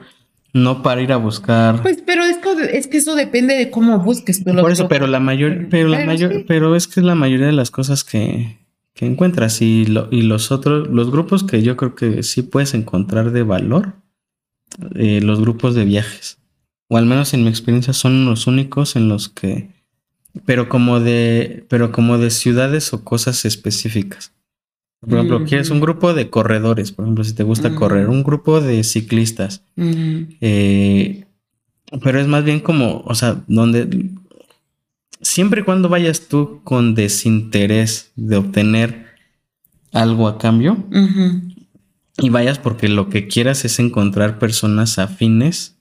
no para ir a buscar. Pues, pero esto, es que eso depende de cómo busques. Por eso, pero la mayor, pero la mayor, pero es que es la mayoría de las cosas que, que encuentras y, lo, y los otros, los grupos que yo creo que sí puedes encontrar de valor, eh, los grupos de viajes, o al menos en mi experiencia son los únicos en los que, pero como de, pero como de ciudades o cosas específicas. Por ejemplo, quieres un grupo de corredores, por ejemplo, si te gusta correr, un grupo de ciclistas. Eh, pero es más bien como, o sea, donde siempre y cuando vayas tú con desinterés de obtener algo a cambio y vayas porque lo que quieras es encontrar personas afines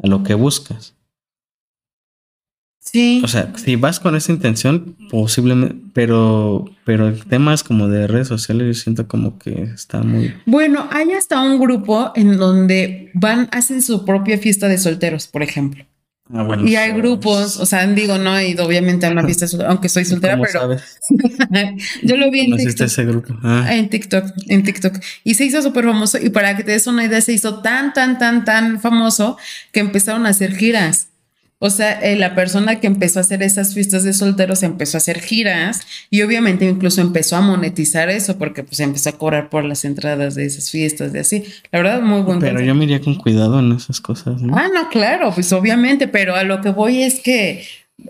a lo que buscas. Sí. O sea, si vas con esa intención, posiblemente, pero, pero temas como de redes sociales, yo siento como que está muy. Bueno, hay hasta un grupo en donde van, hacen su propia fiesta de solteros, por ejemplo. Ah, bueno, y hay grupos, o sea, digo, no he ido obviamente a una fiesta, aunque soy soltera, pero yo lo vi en TikTok. Ese grupo? Ah. En TikTok, en TikTok. Y se hizo súper famoso. Y para que te des una idea, se hizo tan, tan, tan, tan famoso que empezaron a hacer giras. O sea, eh, la persona que empezó a hacer esas fiestas de solteros empezó a hacer giras y obviamente incluso empezó a monetizar eso porque pues empezó a cobrar por las entradas de esas fiestas de así. La verdad, muy buen Pero yo me iría con cuidado en esas cosas. ¿no? Ah, no, claro, pues obviamente, pero a lo que voy es que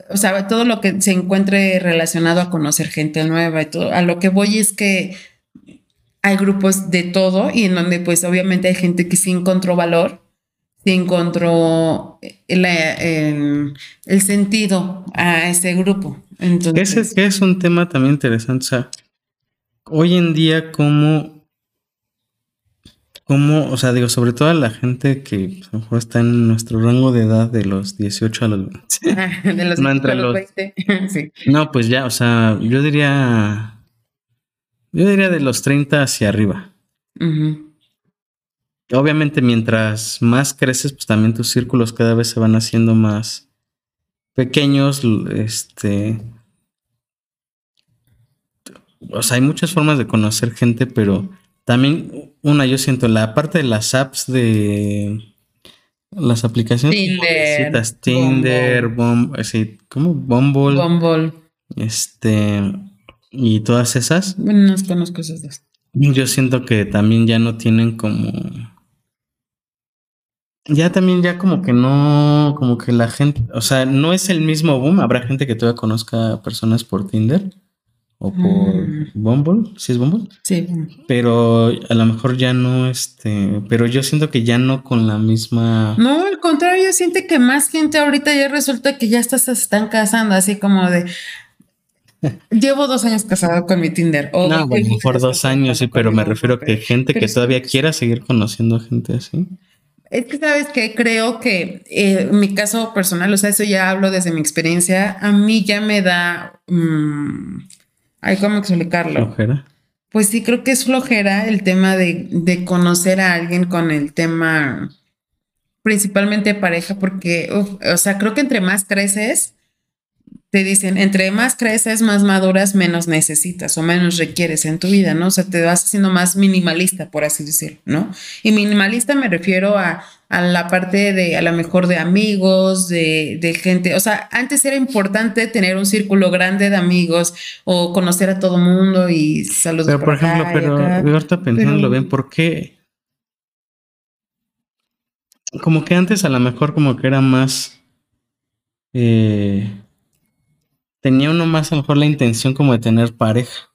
o sea, todo lo que se encuentre relacionado a conocer gente nueva y todo, a lo que voy es que hay grupos de todo y en donde pues obviamente hay gente que sí encontró valor se encontró el, sentido a ese grupo. Entonces, ese es un tema también interesante. O sea, hoy en día, ¿cómo, cómo, o sea, digo, sobre todo a la gente que a lo mejor está en nuestro rango de edad de los 18 a los 20. de los, no, entre los, 20. No, pues ya, o sea, yo diría Yo diría de los 30 hacia arriba. Obviamente, mientras más creces, pues también tus círculos cada vez se van haciendo más pequeños. Este. O sea, hay muchas formas de conocer gente, pero también, una, yo siento, la parte de las apps de las aplicaciones Tinder, Tinder, Bumble, sí, ¿cómo? Bumble. Bumble. Este, y todas esas. Bueno, no conozco esas dos. Yo siento que también ya no tienen como. Ya también, ya como que no, como que la gente, o sea, no es el mismo boom. Habrá gente que todavía conozca personas por Tinder o por mm. Bumble, ¿sí es Bumble? Sí. Pero a lo mejor ya no, este, pero yo siento que ya no con la misma. No, al contrario, yo siento que más gente ahorita ya resulta que ya estás, se están casando, así como de. Llevo dos años casado con mi Tinder. O no, bueno, por dos años, sí, pero me refiero a que gente que todavía quiera seguir conociendo gente así. Es que sabes que creo que eh, en mi caso personal, o sea, eso ya hablo desde mi experiencia, a mí ya me da. Mmm, hay cómo explicarlo. ¿Flojera? Pues sí, creo que es flojera el tema de, de conocer a alguien con el tema principalmente pareja, porque, o sea, creo que entre más creces, te dicen, entre más creces, más maduras, menos necesitas o menos requieres en tu vida, ¿no? O sea, te vas haciendo más minimalista, por así decirlo, ¿no? Y minimalista me refiero a, la parte de, a lo mejor de amigos, de, de, gente, o sea, antes era importante tener un círculo grande de amigos o conocer a todo mundo y saludar. Pero, por, ejemplo, pero ahorita pensándolo bien, ¿por qué? Como que antes a lo mejor como que era más... Eh, tenía uno más a lo mejor la intención como de tener pareja.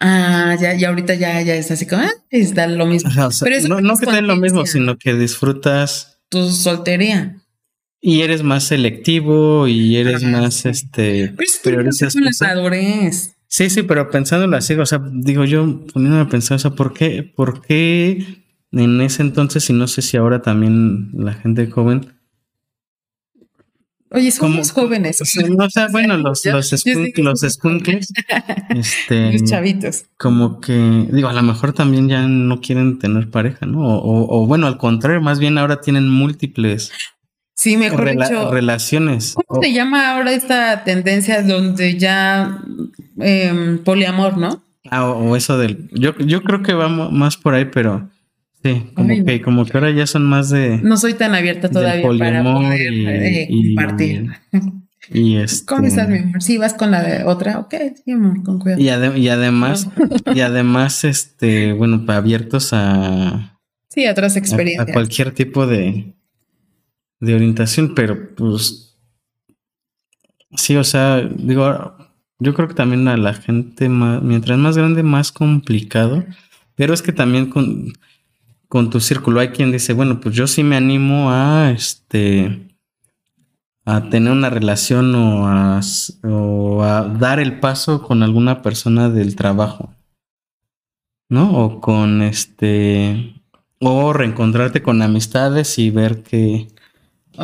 Ah, ya, y ahorita ya, ya es así como, ah, está lo mismo. Pero no, que te lo mismo, sino que disfrutas tu soltería. Y eres más selectivo y eres más, este, pero madurez. Sí, sí, pero pensándolo así, o sea, digo yo, poniéndome a pensar, o sea, ¿por qué, por qué en ese entonces, y no sé si ahora también la gente joven, Oye, somos jóvenes. O sea, bueno, los, los, los skunkles, este, los chavitos. Como que, digo, a lo mejor también ya no quieren tener pareja, ¿no? O, o, bueno, al contrario, más bien ahora tienen múltiples sí, mejor dicho, relaciones. ¿Cómo se llama ahora esta tendencia donde ya eh, poliamor, no? Ah, o, eso del. Yo, yo creo que va más por ahí, pero Sí, como que, como que ahora ya son más de. No soy tan abierta todavía para poder eh, compartir. Y este, ¿Cómo estás, mi amor? Vas con la otra, ok, sí, amor, con cuidado. Y, además, y además, este, bueno, abiertos a. Sí, a otras experiencias. A, cualquier tipo de, de orientación, pero pues. Sí, o sea, digo, yo creo que también a la gente más, mientras más grande, más complicado. Pero es que también con con tu círculo. Hay quien dice, bueno, pues yo sí me animo a este a tener una relación o a, o a dar el paso con alguna persona del trabajo. ¿No? O con este o reencontrarte con amistades y ver que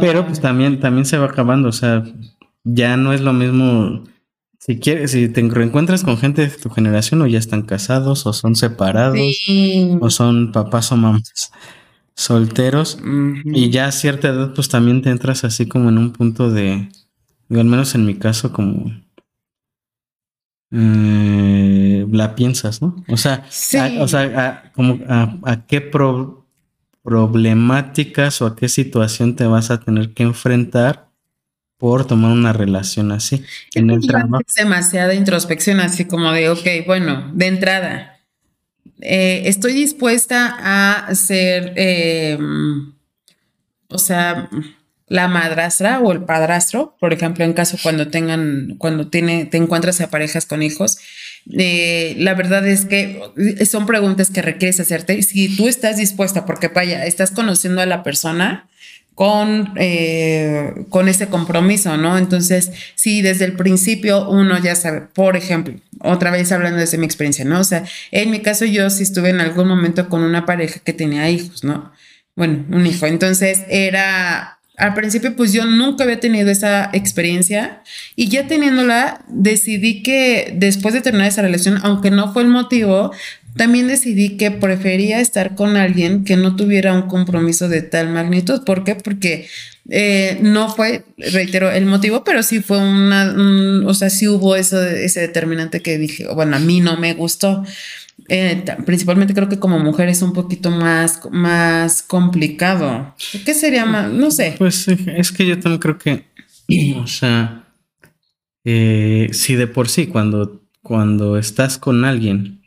pero pues también también se va acabando, o sea, ya no es lo mismo si quieres, si te reencuentras con gente de tu generación o ya están casados o son separados o son papás o mamás solteros y ya a cierta edad pues también te entras así como en un punto de, al menos en mi caso como eh, la piensas, ¿no? O sea, o sea, como a, qué problemáticas o a qué situación te vas a tener que enfrentar por tomar una relación así. En el trabajo. Es demasiada introspección, así como de, ok, bueno, de entrada, eh, estoy dispuesta a ser, em, o sea, la madrastra o el padrastro, por ejemplo, en caso cuando tengan, cuando tiene, te encuentras a parejas con hijos. Eh, la verdad es que son preguntas que requieres hacerte. Si tú estás dispuesta, porque vaya, estás conociendo a la persona, con, eh, con ese compromiso, ¿no? Entonces, si desde el principio uno ya sabe, por ejemplo, otra vez hablando desde mi experiencia, ¿no? O sea, en mi caso yo sí estuve en algún momento con una pareja que tenía hijos, ¿no? Bueno, un hijo. Entonces era al principio pues yo nunca había tenido esa experiencia y ya teniéndola decidí que después de terminar esa relación, aunque no fue el motivo, también decidí que prefería estar con alguien que no tuviera un compromiso de tal magnitud. ¿Por qué? Porque eh, no fue, reitero, el motivo, pero sí fue una, o sea, sí hubo eso, ese determinante que dije, bueno, a mí no me gustó. Eh, principalmente creo que como mujer es un poquito más, más complicado. ¿Qué sería más? No sé. Pues es que yo también creo que, o sea, eh, si de por sí cuando, cuando estás con alguien,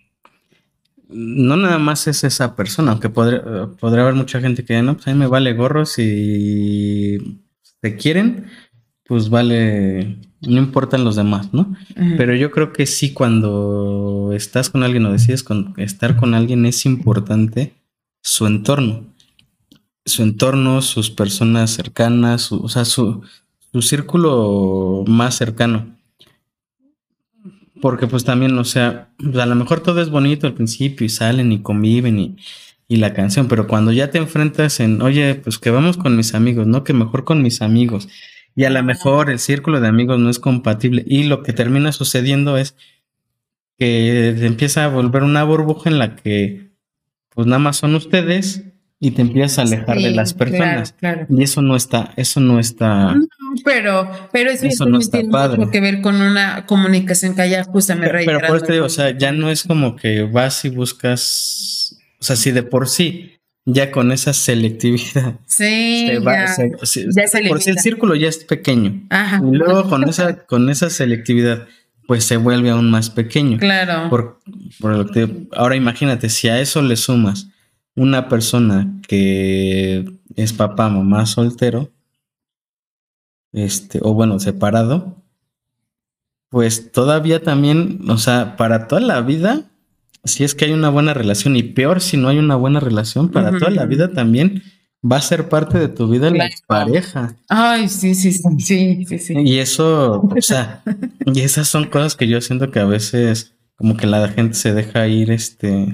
no nada más es esa persona, aunque podría, podría haber mucha gente que no, pues a mí me vale gorro si te quieren, pues vale, no importan los demás, ¿no? Pero yo creo que sí, cuando estás con alguien o decides con, estar con alguien, es importante su entorno. Su entorno, sus personas cercanas, o sea, su, su círculo más cercano. Porque pues también, o sea, pues, a lo mejor todo es bonito al principio y salen y conviven y, y la canción, pero cuando ya te enfrentas en, oye, pues que vamos con mis amigos, ¿no? Que mejor con mis amigos y a lo mejor el círculo de amigos no es compatible. Y lo que termina sucediendo es que empieza a volver una burbuja en la que pues nada más son ustedes y te empiezas a alejar de las personas. Y eso no está, eso no está. pero, pero eso, no está tiene padre. que ver con una comunicación que haya justamente Pero, pero por eso te digo, o sea, ya no es como que vas y buscas, o sea, si de por sí ya con esa selectividad. Sí, ya, por si el círculo ya es pequeño. Ajá. Y luego con esa, con esa selectividad, pues se vuelve aún más pequeño. Claro. Por, lo que ahora imagínate, si a eso le sumas una persona que es papá, mamá soltero, este, o bueno, separado, pues todavía también, o sea, para toda la vida si es que hay una buena relación y peor si no hay una buena relación para toda la vida también va a ser parte de tu vida la pareja. Ay, sí, sí, sí, sí, sí. Y eso, o sea, y esas son cosas que yo siento que a veces como que la gente se deja ir este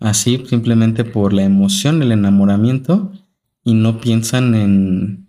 así simplemente por la emoción, el enamoramiento y no piensan en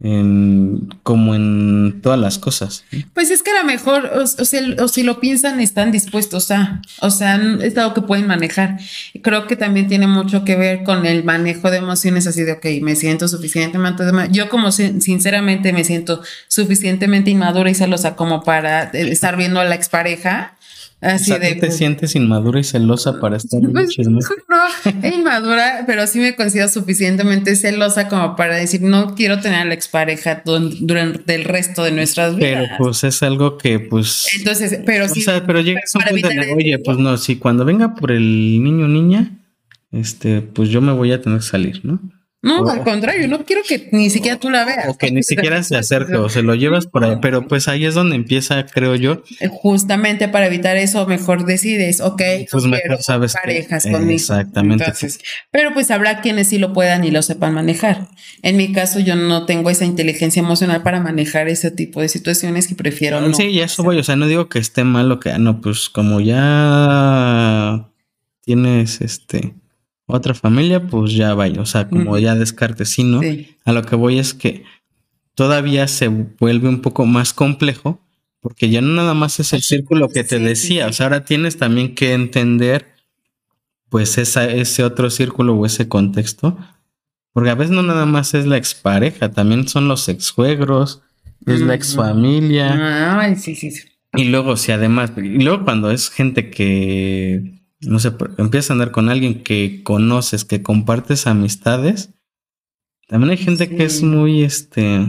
en, como en todas las cosas. Pues es que a lo mejor, o, o, si lo piensan, están dispuestos a, o sea, es algo que pueden manejar. Creo que también tiene mucho que ver con el manejo de emociones, así de, ok, me siento suficientemente, yo como sinceramente me siento suficientemente inmadura y celosa como para estar viendo a la expareja Así de, te sientes inmadura y celosa para estar en pues, No, inmadura, pero sí me considero suficientemente celosa como para decir no quiero tener a la expareja durante el resto de nuestras vidas. Pero pues es algo que pues. Entonces, pero sí. O sea, pero llegas a un punto de, oye, pues no, si cuando venga por el niño o niña, este, pues yo me voy a tener que salir, ¿no? No, al contrario, no quiero que ni siquiera tú la veas. O que ni siquiera se acerque o se lo llevas por ahí, pero pues ahí es donde empieza, creo yo. Eh, justamente para evitar eso, mejor decides, ok, pues mejor sabes parejas conmigo. Exactamente. pero pues habrá quienes sí lo puedan y lo sepan manejar. En mi caso, yo no tengo esa inteligencia emocional para manejar ese tipo de situaciones y prefiero no. Sí, y eso voy, o sea, no digo que esté mal o que, ah, no, pues como ya tienes este otra familia, pues ya vaya, o sea, como ya descarte, sí, ¿no? A lo que voy es que todavía se vuelve un poco más complejo, porque ya no nada más es el círculo que te decía, o sea, ahora tienes también que entender, pues, esa, ese otro círculo o ese contexto, porque a veces no nada más es la expareja, también son los exjuegros, es la exfamilia. Ay, sí, sí, sí. Y luego, si además, y luego cuando es gente que no sé, empiezas a andar con alguien que conoces, que compartes amistades. También hay gente que es muy, este,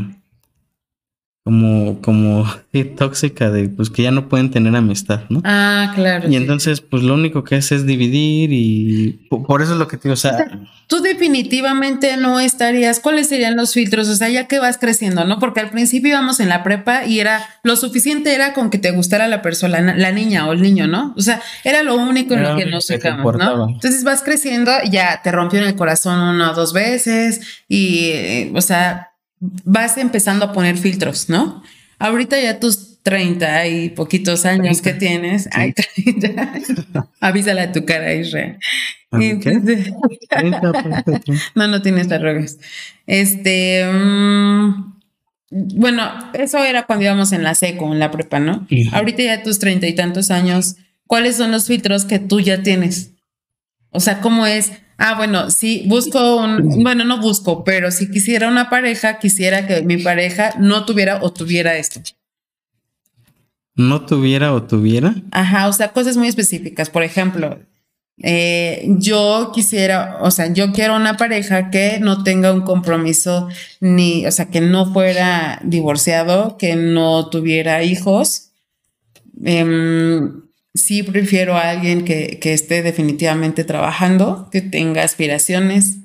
como, como tóxica de pues que ya no pueden tener amistad, ¿no? Ah, claro. Y entonces, pues lo único que hace es dividir y por eso es lo que te digo, o sea, tú definitivamente no estarías, ¿cuáles serían los filtros? O sea, ya que vas creciendo, ¿no? Porque al principio íbamos en la prepa y era lo suficiente era con que te gustara la persona, la, niña o el niño, ¿no? O sea, era lo único en lo que nos fijamos, ¿no? Entonces vas creciendo, ya te rompió en el corazón una o dos veces y, eh, o sea, vas empezando a poner filtros, ¿no? Ahorita ya tus treinta y poquitos años que tienes, ay, 30, avísale a tu cara, Israel. Entonces, no, no tienes arrugas. Este, mm, bueno, eso era cuando íbamos en la seco, en la prepa, ¿no? Ahorita ya tus treinta y tantos años, ¿cuáles son los filtros que tú ya tienes? O sea, ¿cómo es? Ah, bueno, sí, busco un, bueno, no busco, pero si quisiera una pareja, quisiera que mi pareja no tuviera o tuviera esto. No tuviera o tuviera. Ajá, o sea, cosas muy específicas. Por ejemplo, eh, yo quisiera, o sea, yo quiero una pareja que no tenga un compromiso ni, o sea, que no fuera divorciado, que no tuviera hijos. Em, sí prefiero a alguien que, esté definitivamente trabajando, que tenga aspiraciones,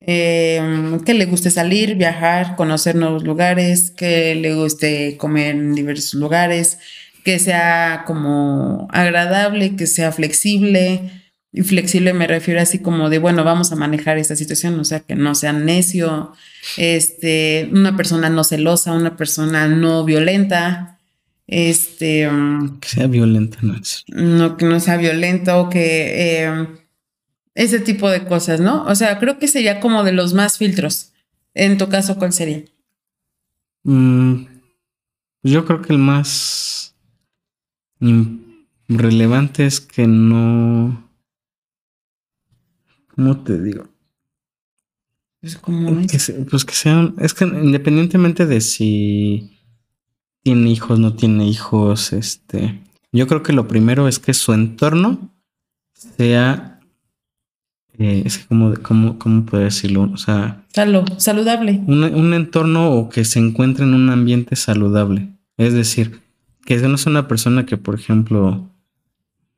em, que le guste salir, viajar, conocer nuevos lugares, que le guste comer en diversos lugares, que sea como agradable, que sea flexible. Y flexible me refiero así como de, bueno, vamos a manejar esta situación, o sea, que no sea necio, este, una persona no celosa, una persona no violenta, este. Um, que sea violenta, no es. No, que no sea violenta o que. Eh, ese tipo de cosas, ¿no? O sea, creo que sería como de los más filtros. En tu caso, ¿cuál sería? Mm, yo creo que el más relevante es que no. ¿Cómo te digo? Es como que pues que sean. Es que independientemente de si tiene hijos, no tiene hijos, este, yo creo que lo primero es que su entorno sea, eh, es como, ¿cómo, ¿cómo puedo decirlo? O sea, saludable. Un, entorno o que se encuentre en un ambiente saludable. Es decir, que no sea una persona que, por ejemplo,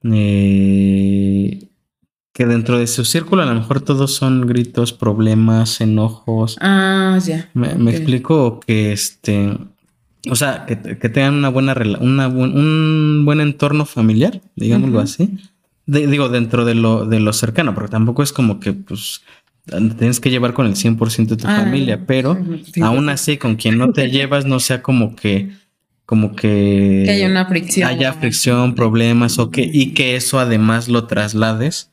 eh, que dentro de su círculo a lo mejor todos son gritos, problemas, enojos. Ah, ya. Me, explico que este o sea, que, tengan una buena una un buen entorno familiar, digámoslo así. digo, dentro de lo, de lo cercano, porque tampoco es como que, pues, tienes que llevar con el 100% de tu ah, familia, pero aún así, con quien no te llevas, no sea como que, como que, que haya una fricción. Haya fricción, problemas, o que, y que eso además lo traslades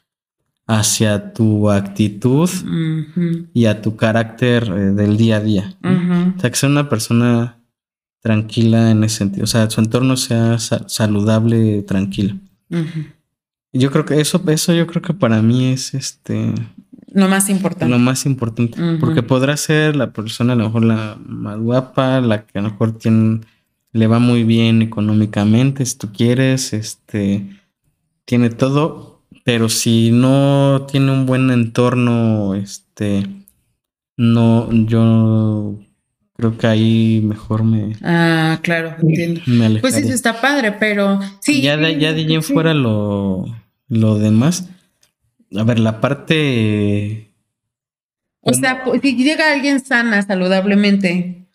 hacia tu actitud y a tu carácter eh, del día a día. O sea, que sea una persona tranquila en ese sentido. O sea, su entorno sea saludable, tranquilo. Yo creo que eso, eso yo creo que para mí es este. Lo más importante. Lo más importante. Porque podrá ser la persona a lo mejor la más guapa, la que a lo mejor tiene, le va muy bien económicamente, si tú quieres, este, tiene todo, pero si no tiene un buen entorno, este, no, yo Creo que ahí mejor me. Ah, claro, entiendo. pues eso está padre, pero sí. Ya de, ya de fuera lo, lo demás. A ver, la parte. O sea, si llega alguien sana, saludablemente,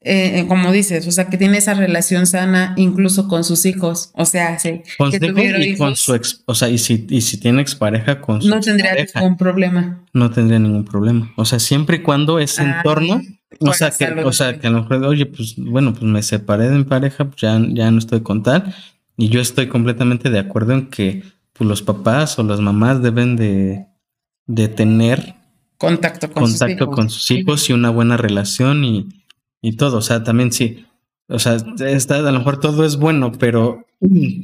eh, como dices, o sea, que tiene esa relación sana incluso con sus hijos, o sea, sí, con que hijos y con su ex, o sea, y si, y si tiene expareja con su No tendría ningún problema. No tendría ningún problema. O sea, siempre y cuando ese ah, entorno, o sea, que, o sea, que a lo mejor, oye, pues bueno, pues me separé de mi pareja, pues ya, ya no estoy con tal, y yo estoy completamente de acuerdo en que pues, los papás o las mamás deben de, de tener contacto con contacto sus hijos. con sus hijos y una buena relación y y todo. O sea, también sí. O sea, está, a lo mejor todo es bueno, pero,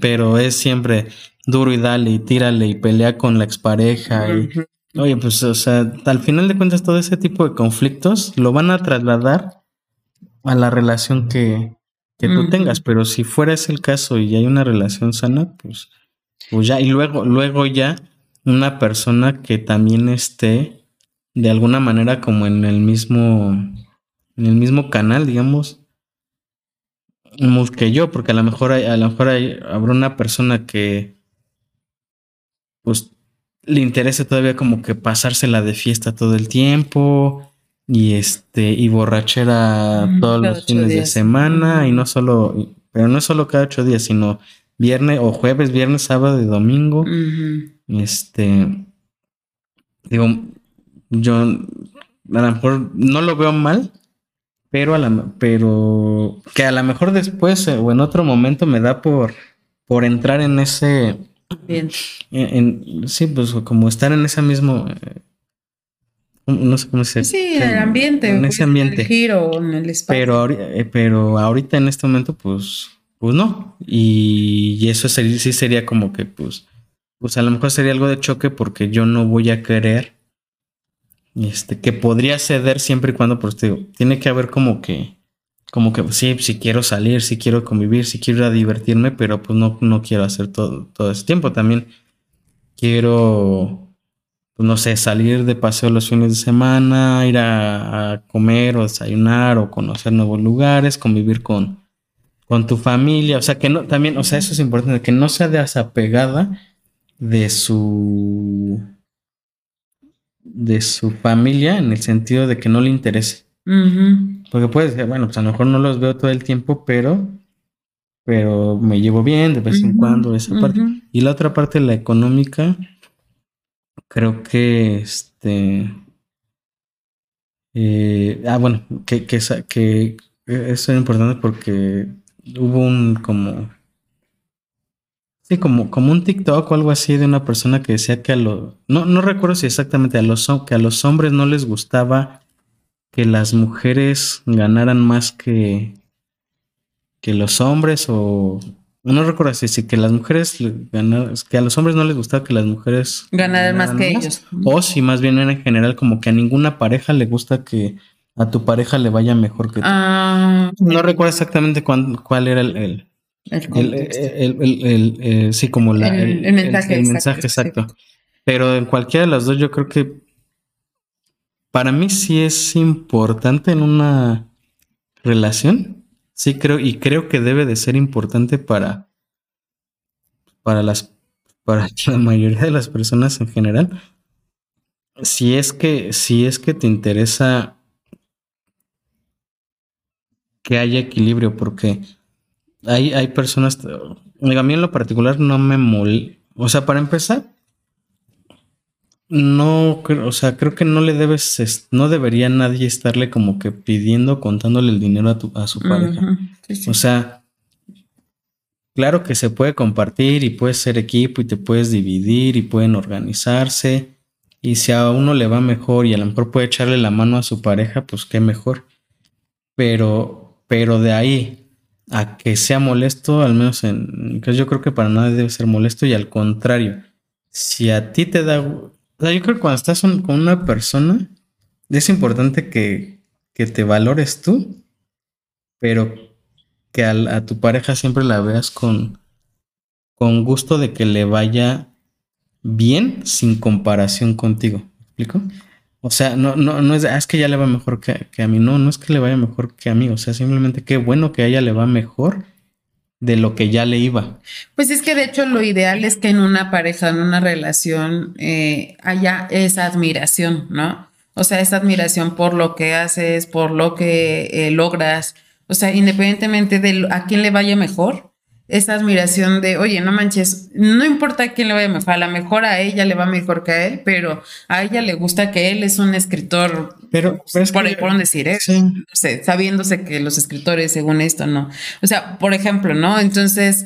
pero es siempre duro y dale y tírale y pelea con la expareja. Y, oye, pues, o sea, al final de cuentas, todo ese tipo de conflictos lo van a trasladar a la relación que, que tú tengas. Pero si fuera ese el caso y hay una relación sana, pues, pues ya. Y luego, luego ya una persona que también esté de alguna manera como en el mismo en el mismo canal, digamos, que yo, porque a lo mejor hay, a lo mejor hay, habrá una persona que pues le interese todavía como que pasársela de fiesta todo el tiempo y este y borrachera todos los fines de semana y no solo pero no es solo cada ocho días sino viernes o jueves viernes sábado y domingo. Este digo yo a lo mejor no lo veo mal pero a la, pero que a lo mejor después eh, o en otro momento me da por, por entrar en ese, Bien. en, sí, pues como estar en ese mismo, eh, no sé cómo se Sí, el ambiente. En ese ambiente. En el giro, en el espacio. Pero, eh, pero ahorita en este momento, pues, pues no. Y, y eso sería, sí sería como que, pues, pues a lo mejor sería algo de choque porque yo no voy a querer, este, que podría ceder siempre y cuando, pues, te digo, tiene que haber como que, como que, sí, si quiero salir, si quiero convivir, si quiero divertirme, pero pues no, no quiero hacer todo, todo ese tiempo. También quiero, pues, no sé, salir de paseo los fines de semana, ir a, comer o desayunar o conocer nuevos lugares, convivir con, con tu familia. O sea, que no, también, o sea, eso es importante, que no sea desapegada de su de su familia en el sentido de que no le interese. Ujú. Porque puedes decir, bueno, pues a lo mejor no los veo todo el tiempo, pero pero me llevo bien de vez en cuando esa parte. Y la otra parte, la económica, creo que este. eh, ah, bueno, que, que, eso es importante porque hubo un como. Sí, como, como un TikTok o algo así de una persona que decía que a los. No, no recuerdo si exactamente a los, que a los hombres no les gustaba que las mujeres ganaran más que, que los hombres o. No recuerdo si, si que las mujeres le ganar- que a los hombres no les gustaba que las mujeres Ganar más ganaran que ellos. O si más bien era en general como que a ninguna pareja le gusta que a tu pareja le vaya mejor que tú. Ah, No recuerdo exactamente cuán- cuál era el, el, el el- eh, sí, como la, El- el mensaje el exacto, mensaje exacto. Pero en cualquiera de las dos, yo creo que para mí sí es importante en una relación. Sí, creo, y creo que debe de ser importante para, para las, para la mayoría de las personas en general. Si es que, si es que te interesa que haya equilibrio, porque hay, hay personas, a mí en lo particular no me mol, o sea, para empezar, no, creo- o sea, creo que no le debes, es- no debería nadie estarle como que pidiendo, contándole el dinero a, tu, a su pareja. Ujú, sí, sí. O sea, claro que se puede compartir y puedes ser equipo y te puedes dividir y pueden organizarse. Y si a uno le va mejor y a lo mejor puede echarle la mano a su pareja, pues qué mejor. Pero, pero de ahí a que sea molesto, al menos en, yo creo que para nadie debe ser molesto y al contrario, si a ti te da, o sea, yo creo que cuando estás con una persona, es importante que, que te valores tú, pero que a, tu pareja siempre la veas con, con gusto de que le vaya bien sin comparación contigo. ¿Me explico? O sea, no, no, no es, "Ah, es que ya le va mejor que, que a mí. No, no es que le vaya mejor que a mí. O sea, simplemente qué bueno que a ella le va mejor de lo que ya le iba. Pues es que de hecho lo ideal es que en una pareja, en una relación, eh, haya esa admiración, ¿no? O sea, esa admiración por lo que haces, por lo que eh, logras. O sea, independientemente de a quién le vaya mejor, esa admiración de, oye, no manches, no importa a quién le vaya mejor, a lo mejor a ella le va mejor que a él, pero a ella le gusta que él es un escritor, Pero, pero es por, que- por un decir, ¿eh? Sí. no sé, sabiéndose que los escritores, según esto, no. O sea, por ejemplo, ¿no? Entonces,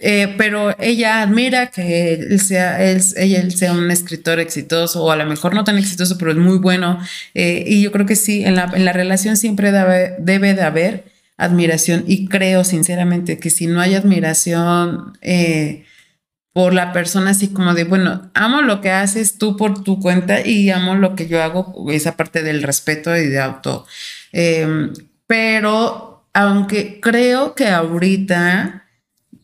eh, pero ella admira que él sea, él, ella él sea un escritor exitoso, o a lo mejor no tan exitoso, pero es muy bueno. Eh, y yo creo que sí, en la, en la relación siempre debe, debe de haber admiración. Y creo sinceramente que si no hay admiración, eh, por la persona así como de, bueno, amo lo que haces tú por tu cuenta y amo lo que yo hago, esa parte del respeto y de auto. Eh, pero aunque creo que ahorita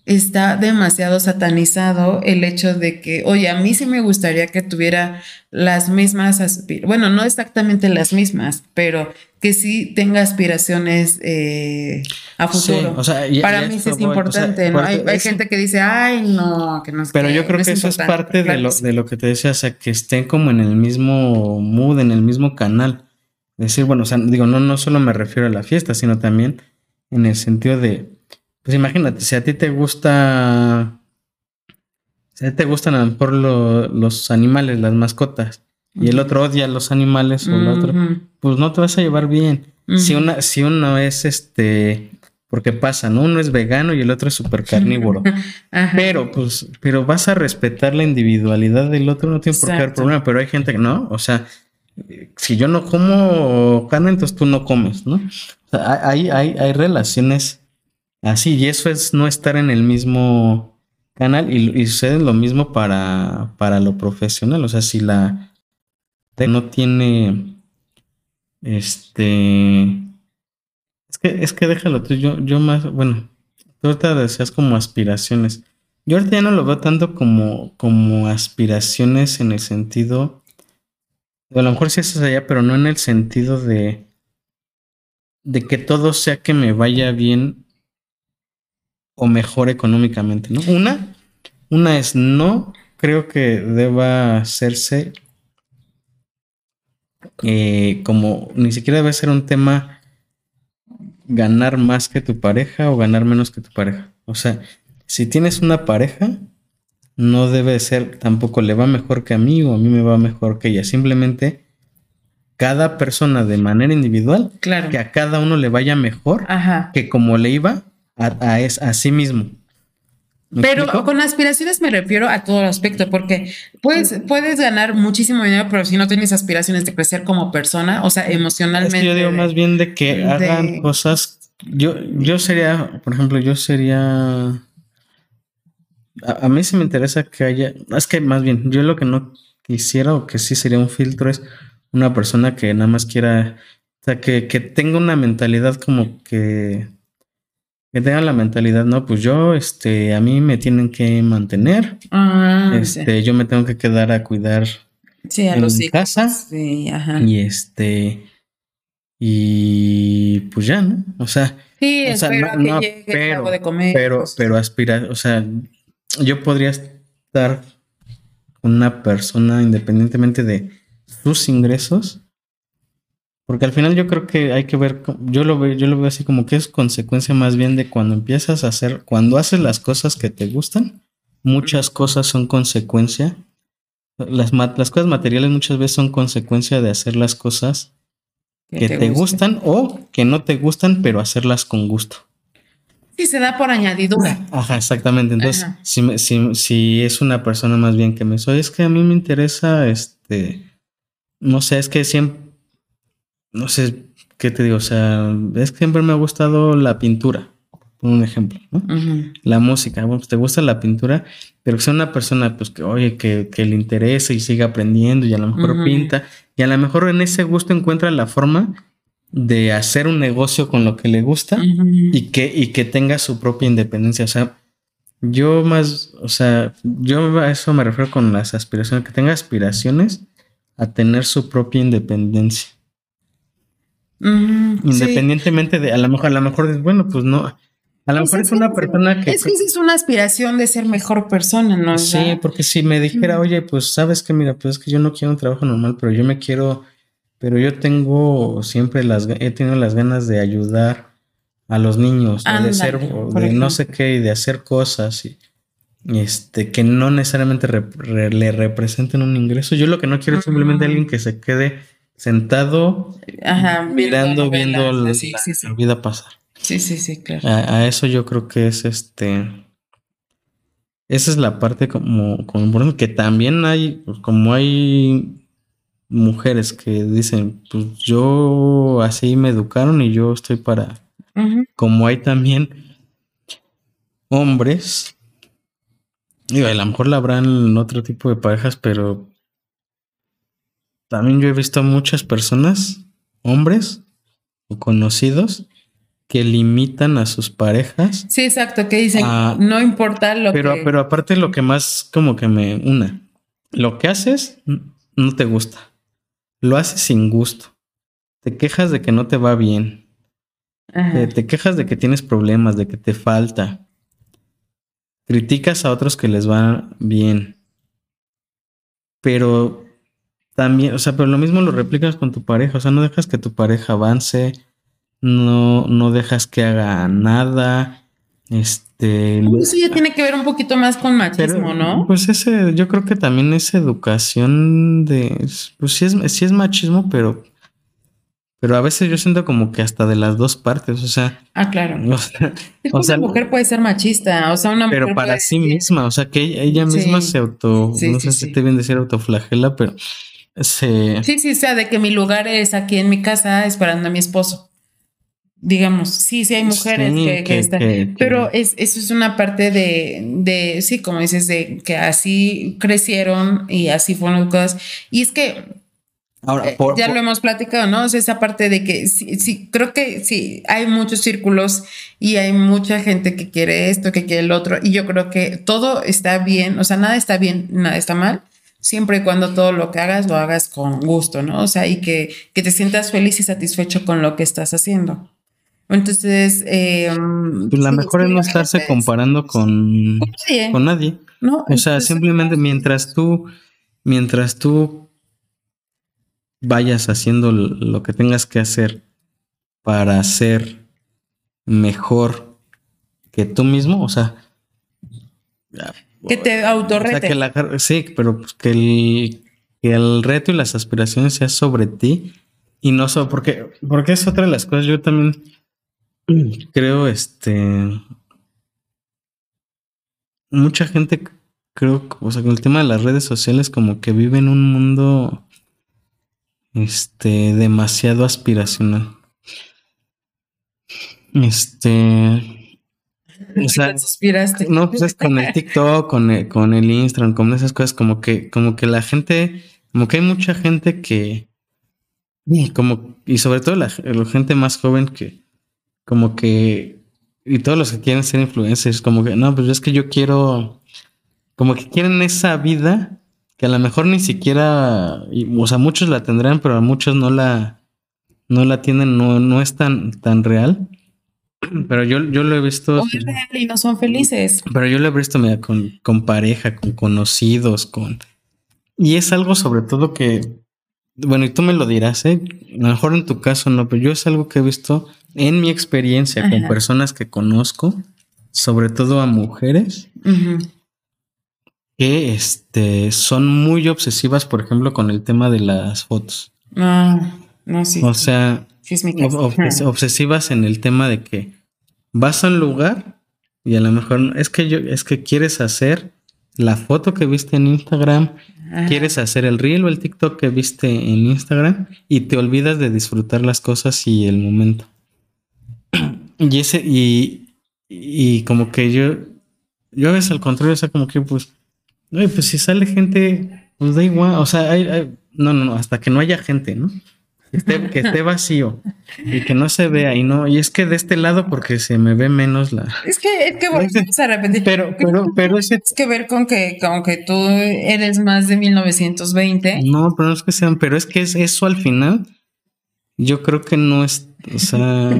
está demasiado satanizado el hecho de que, oye, a mí sí me gustaría que tuviera las mismas, bueno, no exactamente las mismas, pero que sí tenga aspiraciones eh, a Sí, futuro. o sea, y- Para mí sí es voy, o sea, importante, ¿no? Hay, hay es- gente que dice, ay, no, que no es Pero yo creo no que eso es importante". parte de lo, que de lo que te decía, o sea, que estén como en el mismo mood, en el mismo canal. Decir, bueno, o sea, digo, no, no solo me refiero a la fiesta, sino también en el sentido de, pues imagínate, si a ti te gusta, si a ti te gustan a lo mejor lo- los animales, las mascotas, y el otro odia los animales o el otro, pues no te vas a llevar bien. Si una, si uno es este, porque pasa, ¿no? Uno es vegano y el otro es súper carnívoro. pero, pues, pero vas a respetar la individualidad del otro, no tiene por qué haber problema, pero hay gente que no, o sea, si yo no como carne, entonces tú no comes, ¿no? O sea, hay, hay, hay relaciones así, y eso es no estar en el mismo canal, y, sucede lo mismo para, para lo profesional, o sea, si la no tiene este es que es que déjalo tú yo yo más bueno tú ahorita decías como aspiraciones. Yo ahorita ya no lo veo tanto como como aspiraciones en el sentido a lo mejor sí es allá pero no en el sentido de de que todo sea que me vaya bien o mejor económicamente no una una es no creo que deba hacerse eh, como ni siquiera debe ser un tema ganar más que tu pareja o ganar menos que tu pareja. O sea, si tienes una pareja, no debe ser tampoco le va mejor que a mí o a mí me va mejor que ella. Simplemente cada persona de manera individual, claro. que a cada uno le vaya mejor que como le iba a, a sí mismo. Pero con aspiraciones me refiero a todo el aspecto, porque puedes, puedes ganar muchísimo dinero, pero si no tienes aspiraciones de crecer como persona, o sea, emocionalmente. yo digo más bien de que hagan cosas. Yo, yo sería, por ejemplo, yo sería. A, mí sí me interesa que haya. Es que más bien, yo lo que no quisiera o que sí sería un filtro es una persona que nada más quiera. O sea, que, que tenga una mentalidad como que que tengan la mentalidad, no, pues yo, este, a mí me tienen que mantener, ah, este, yo me tengo que quedar a cuidar sí, a en mi casa, sí, ajá. y este, y pues ya, ¿no? O sea, sí, o sea, no, que pero, de comer, pero, pero aspirar, o sea, yo podría estar con una persona independientemente de sus ingresos porque al final yo creo que hay que ver, yo lo veo, yo lo veo así como que es consecuencia más bien de cuando empiezas a hacer, cuando haces las cosas que te gustan, muchas cosas son consecuencia. Las, las cosas materiales muchas veces son consecuencia de hacer las cosas que, te, gustan o que no te gustan, pero hacerlas con gusto. Sí, se da por añadidura. Ajá, exactamente. Entonces, si, si, si, es una persona más bien que me soy, es que a mí me interesa, este, no sé, es que siempre no sé qué te digo, o sea, es que siempre me ha gustado la pintura, por un ejemplo, ¿no? La música, bueno, pues te gusta la pintura, pero que sea una persona, pues que, oye, que, que le interese y siga aprendiendo y a lo mejor pinta, y a lo mejor en ese gusto encuentra la forma de hacer un negocio con lo que le gusta y, que, y que tenga su propia independencia, o sea, yo más, o sea, yo a eso me refiero con las aspiraciones, que tenga aspiraciones a tener su propia independencia. Independientemente de, a lo mejor, a lo mejor es bueno, pues no. A lo mejor es una persona que. Es que es una aspiración de ser mejor persona, ¿no? Sí, porque si me dijera, oye, pues sabes que, mira, pues es que yo no quiero un trabajo normal, pero yo me quiero, pero yo tengo siempre las, he tenido las ganas de ayudar a los niños, de ser, de no sé qué, y de hacer cosas y, este, que no necesariamente le representen un ingreso. Yo lo que no quiero es simplemente alguien que se quede sentado mirando, viendo la, vida pasar. Sí, sí, sí, claro. A, eso yo creo que es este. Esa es la parte como, como que también hay, pues, como hay mujeres que dicen, pues yo así me educaron y yo estoy para. Como hay también hombres, digo, a lo mejor la habrán otro tipo de parejas, pero también yo he visto muchas personas, hombres o conocidos, que limitan a sus parejas. Sí, exacto, que dicen, no importa lo pero, que... Pero aparte lo que más como que me una, lo que haces no te gusta, lo haces sin gusto, te quejas de que no te va bien, te quejas de que tienes problemas, de que te falta, criticas a otros que les va bien, pero también, o sea, pero lo mismo lo replicas con tu pareja, o sea, no dejas que tu pareja avance, no, no dejas que haga nada, este... Eso ya tiene que ver un poquito más con machismo, ¿no? Pues ese, yo creo que también es educación de, pues sí es, sí es machismo, pero pero a veces yo siento como que hasta de las dos partes, o sea. Ah, claro. O sea, Es o que sea, una mujer puede ser machista, o sea, una pero mujer para puede sí misma, o sea, que ella, ella misma Sí. se auto, Sí, no sé si te bien decir autoflagela, pero se... Sí, sí, o sea, de que mi lugar es aquí en mi casa esperando a mi esposo. Digamos, sí, sí hay mujeres Sí, que, que que- están. que- Pero es, eso es una parte de, de, sí, como dices, de que así crecieron y así fueron las cosas. Y es que Ahora, eh, por- ya por- lo hemos platicado, ¿no? O sea, esa parte de que sí, sí, creo que sí, hay muchos círculos y hay mucha gente que quiere esto, que quiere el otro. Y yo creo que todo está bien, o sea, nada está bien, nada está mal. Siempre y cuando todo lo que hagas lo hagas con gusto, ¿no? O sea, y que, que te sientas feliz y satisfecho con lo que estás haciendo. Entonces, eh, pues la sí, mejor sí, es no estarse es- comparando con, nadie. ¿no? O sea, Entonces, simplemente mientras tú, mientras tú vayas haciendo lo que tengas que hacer para ser mejor que tú mismo, o sea, que te o sea, autorrete. que la, sí, pero pues que el, que el reto y las aspiraciones sea sobre ti y no sobre, porque, porque es otra de las cosas, yo también creo, este, mucha gente, creo, o sea, con el tema de las redes sociales, como que vive en un mundo, este, demasiado aspiracional. Este, o sea, suspiraste. no, pues es con el TikTok, con el, con el Instagram, con esas cosas, como que, como que la gente, como que hay mucha gente que, y como, y sobre todo la, la gente más joven que, como que, y todos los que quieren ser influencers, como que, no, pues es que yo quiero, como que quieren esa vida que a lo mejor ni siquiera, y, o sea, muchos la tendrán, pero a muchos no la, no la tienen, no, no es tan, tan real. Pero yo, yo lo he visto. O es real y no son felices. Pero yo lo he visto, mira, con, con pareja, con conocidos, con... Y es algo sobre todo que, bueno, y tú me lo dirás, ¿eh? A lo mejor en tu caso no, pero yo es algo que he visto en mi experiencia con personas que conozco, sobre todo a mujeres, que este, son muy obsesivas, por ejemplo, con el tema de las fotos. Ah, no, sí. O sea, obsesivas en el tema de que vas a un lugar y a lo mejor es que yo, es que quieres hacer la foto que viste en Instagram, Ajá. quieres hacer el reel o el TikTok que viste en Instagram y te olvidas de disfrutar las cosas y el momento. Y ese, y, y como que yo, yo a veces al contrario, o sea, como que pues, pues si sale gente, pues da igual, o sea, hay, hay- no, no, no, hasta que no haya gente, ¿no? Que esté, que esté vacío y que no se vea y no, y es que de este lado porque se me ve menos la... Es que, es que volvemos a repetir. Pero, pero, pero ese Es que ver con que, con que tú eres más de 1920. No, pero no es que sean, pero es que es eso al final. Yo creo que no es, o sea,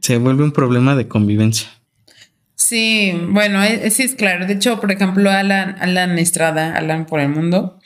se vuelve un problema de convivencia. Sí, bueno, eh, sí es claro. De hecho, por ejemplo, Alan, Alan Estrada, Alan por el mundo,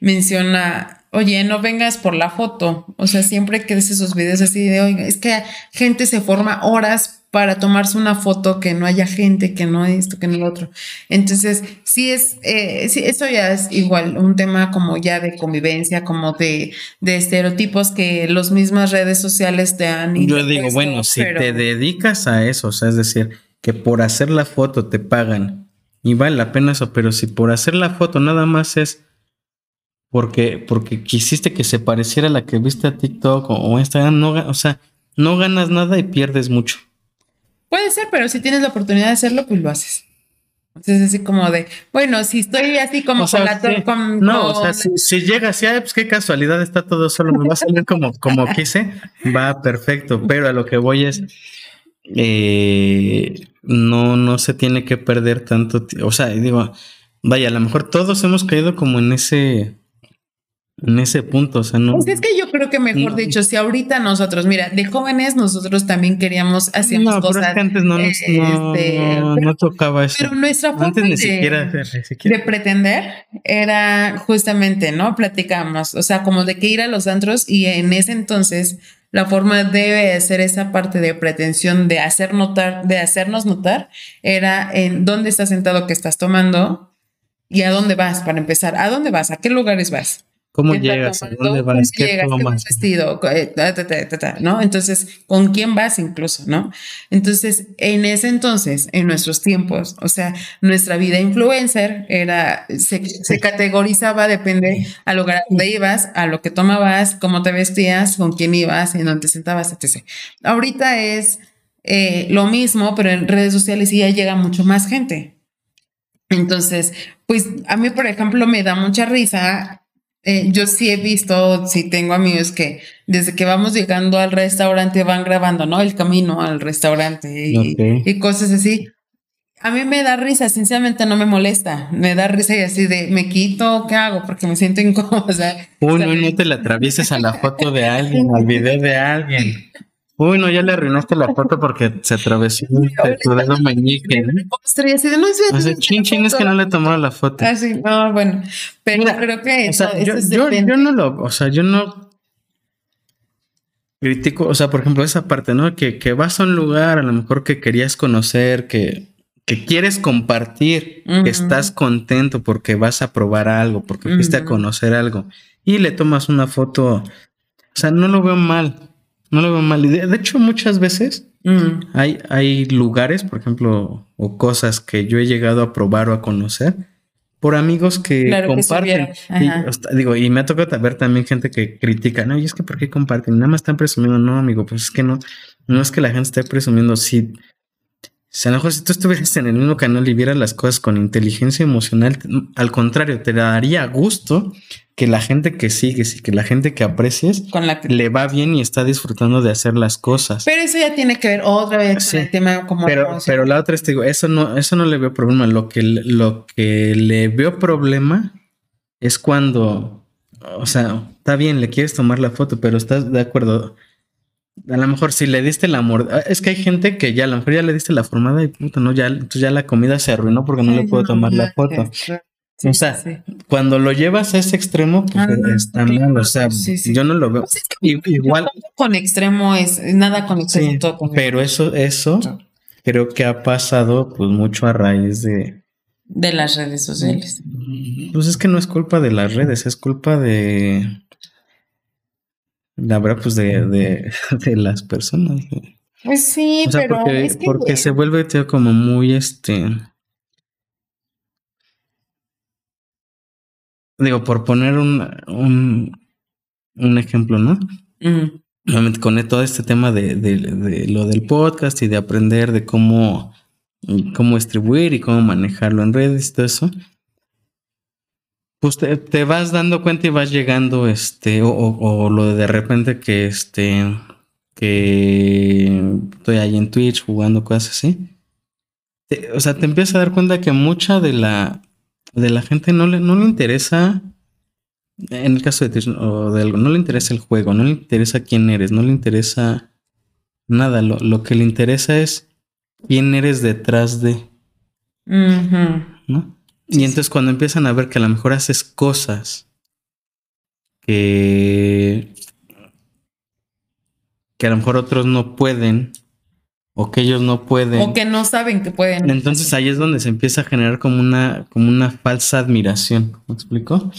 menciona, oye, no vengas por la foto. O sea, siempre que ves esos videos así de, oye, es que gente se forma horas para tomarse una foto que no haya gente, que no esto, que no lo otro. Entonces, sí es, eh, sí, eso ya es igual un tema como ya de convivencia, como de, de estereotipos que las mismas redes sociales te han Yo digo, bueno, si pero- te dedicas a eso, o sea, es decir, que por hacer la foto te pagan y vale la pena eso, pero si por hacer la foto nada más es porque, porque quisiste que se pareciera a la que viste a TikTok o, o Instagram, no, o sea, no ganas nada y pierdes mucho. Puede ser, pero si tienes la oportunidad de hacerlo, pues lo haces. Entonces, así como de, bueno, si estoy así como O sea, con la sí. con- no, o sea, si, si llega así, pues qué casualidad, está todo solo, me va a salir como, como quise, va perfecto, pero a lo que voy es, eh, no, no se tiene que perder tanto, o sea, digo, vaya, a lo mejor todos hemos caído como en ese, en ese punto, o sea, no. Pues es que yo creo que mejor No. dicho, si ahorita nosotros, mira, de jóvenes nosotros también queríamos, hacíamos no, pero cosas. es que antes no, nos- no, este, no pero- tocaba eso. pero nuestra forma Antes ni de- siquiera, ni de siquiera. pretender era justamente, ¿no? Platicamos, o sea, como de que ir a los antros y en ese entonces la forma debe ser esa parte de pretensión de hacer notar, de hacernos notar, era en dónde estás sentado, que estás tomando y a dónde vas para empezar, a dónde vas, a qué lugares vas. ¿Cómo ¿Qué llegas? ¿A dónde ¿Cómo vas? ¿Qué llegas? ¿Qué tomas? vas vestido? Eh, ¿No? Entonces, ¿con quién vas incluso? ¿No? Entonces, en ese entonces, en nuestros tiempos, o sea, nuestra vida influencer era, se, se categorizaba, depende a lo que donde ibas, a lo que tomabas, cómo te vestías, con quién ibas, en dónde te sentabas, etc. Ahorita es eh, lo mismo, pero en redes sociales ya llega mucho más gente. Entonces, pues a mí, por ejemplo, me da mucha risa. Eh, yo sí he visto, sí tengo amigos que desde que vamos llegando al restaurante van grabando, ¿no? El camino al restaurante y, cosas así. A mí me da risa, sinceramente no me molesta. Me da risa y así de, me quito, ¿qué hago? Porque me siento incómoda. o sea, Uy, no, no te la atravieses a la foto de alguien, al video de alguien. Uy, no, ya le arruinaste la foto porque se atravesó tu dedo meñique. ¿no? postre así de, no es O sea, chin, chin, es que no le tomaron la foto. Ah, sí, no, bueno, pero Mira, creo que O eso, sea, eso yo, es yo, no lo, o sea, yo no critico, o sea, por ejemplo, esa parte, ¿no? Que, que vas a un lugar, a lo mejor que querías conocer, que, que quieres compartir, que estás contento porque vas a probar algo, porque fuiste a conocer algo, y le tomas una foto, o sea, no lo veo mal, no lo veo mal. Y de, hecho, muchas veces Mm, hay, hay lugares, por ejemplo, o cosas que yo he llegado a probar o a conocer por amigos que Claro comparten. Y, hasta- digo, y me ha tocado ver también gente que critica, no, y es que ¿por qué comparten? Nada más están presumiendo, no, amigo, pues es que no, no es que la gente esté presumiendo, si, si a lo mejor si tú estuvieras en el mismo canal y vieras las cosas con inteligencia emocional, al contrario, te daría gusto que la gente que sigues y que la gente que aprecies con la que- le va bien y está disfrutando de hacer las cosas. Pero eso ya tiene que ver otra vez Sí. con el tema como Pero, pero la otra es, te digo, eso no, eso no le veo problema. Lo que, lo que le veo problema es cuando, o sea, está bien, le quieres tomar la foto, pero estás de acuerdo. A lo mejor si le diste la mordida, es que hay gente que ya a lo mejor ya le diste la formada y puta, no, ya, entonces ya la comida se arruinó porque no le puedo tomar la foto. sí, o sea, sí. Cuando lo llevas a ese extremo, pues Ah, está claro, mal. O sea, sí, yo no lo veo. Pues es que I- Igual, con extremo es nada con extremo, todo con pero eso, eso creo que ha pasado pues mucho a raíz de, de las redes sociales. pues es que no es culpa de las redes, es culpa de, la verdad, pues de, de, de las personas. Pues sí, O sea, pero porque, es que porque se vuelve tío, como muy este. Digo, por poner un, un, un ejemplo, ¿no? Obviamente con todo este tema de, de- de lo del podcast y de aprender de cómo, cómo distribuir y cómo manejarlo en redes y todo eso, pues te, te vas dando cuenta y vas llegando, este, o, o- o lo de de repente que este, que estoy ahí en Twitch jugando cosas así. Te- o sea, te empiezas a dar cuenta que mucha de la, de la gente no le, no le interesa en el caso de Twitch o de algo, no le interesa el juego, no le interesa quién eres, no le interesa nada. Lo, lo que le interesa es quién eres detrás de. ¿no? Sí, y entonces cuando empiezan a ver que a lo mejor haces cosas que, que a lo mejor otros no pueden o que ellos no pueden. O que no saben que pueden. Entonces ahí es donde se empieza a generar como una, como una falsa admiración. ¿Me explico?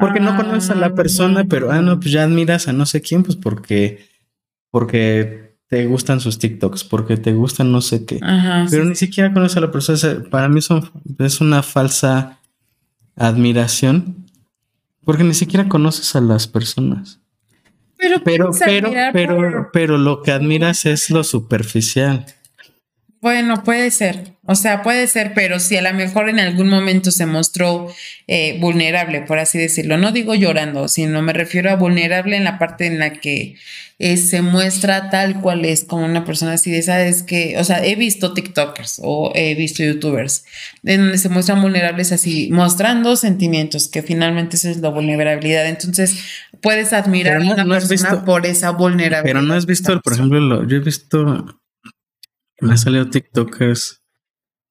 Porque no conoces a la persona, pero ah, no, pues ya admiras a no sé quién, pues porque, porque te gustan sus TikToks, porque te gustan no sé qué. Ajá, Pero sí, ni siquiera conoces a la persona. Para mí son, es una falsa admiración, porque ni siquiera conoces a las personas. Pero, Pero, pero, admirar pero, por- pero lo que admiras es lo superficial. Bueno, puede ser, o sea, puede ser, pero si a lo mejor en algún momento se mostró eh, vulnerable, por así decirlo, no digo llorando, sino me refiero a vulnerable en la parte en la que eh, se muestra tal cual es como una persona así de sabes que, o sea, he visto TikTokers o he visto YouTubers en donde se muestran vulnerables así, mostrando sentimientos, que finalmente eso es la vulnerabilidad. Entonces, puedes admirar no- a una no persona visto- por esa vulnerabilidad. Pero no has visto, por ejemplo, lo- yo he visto, me han salido TikTokers,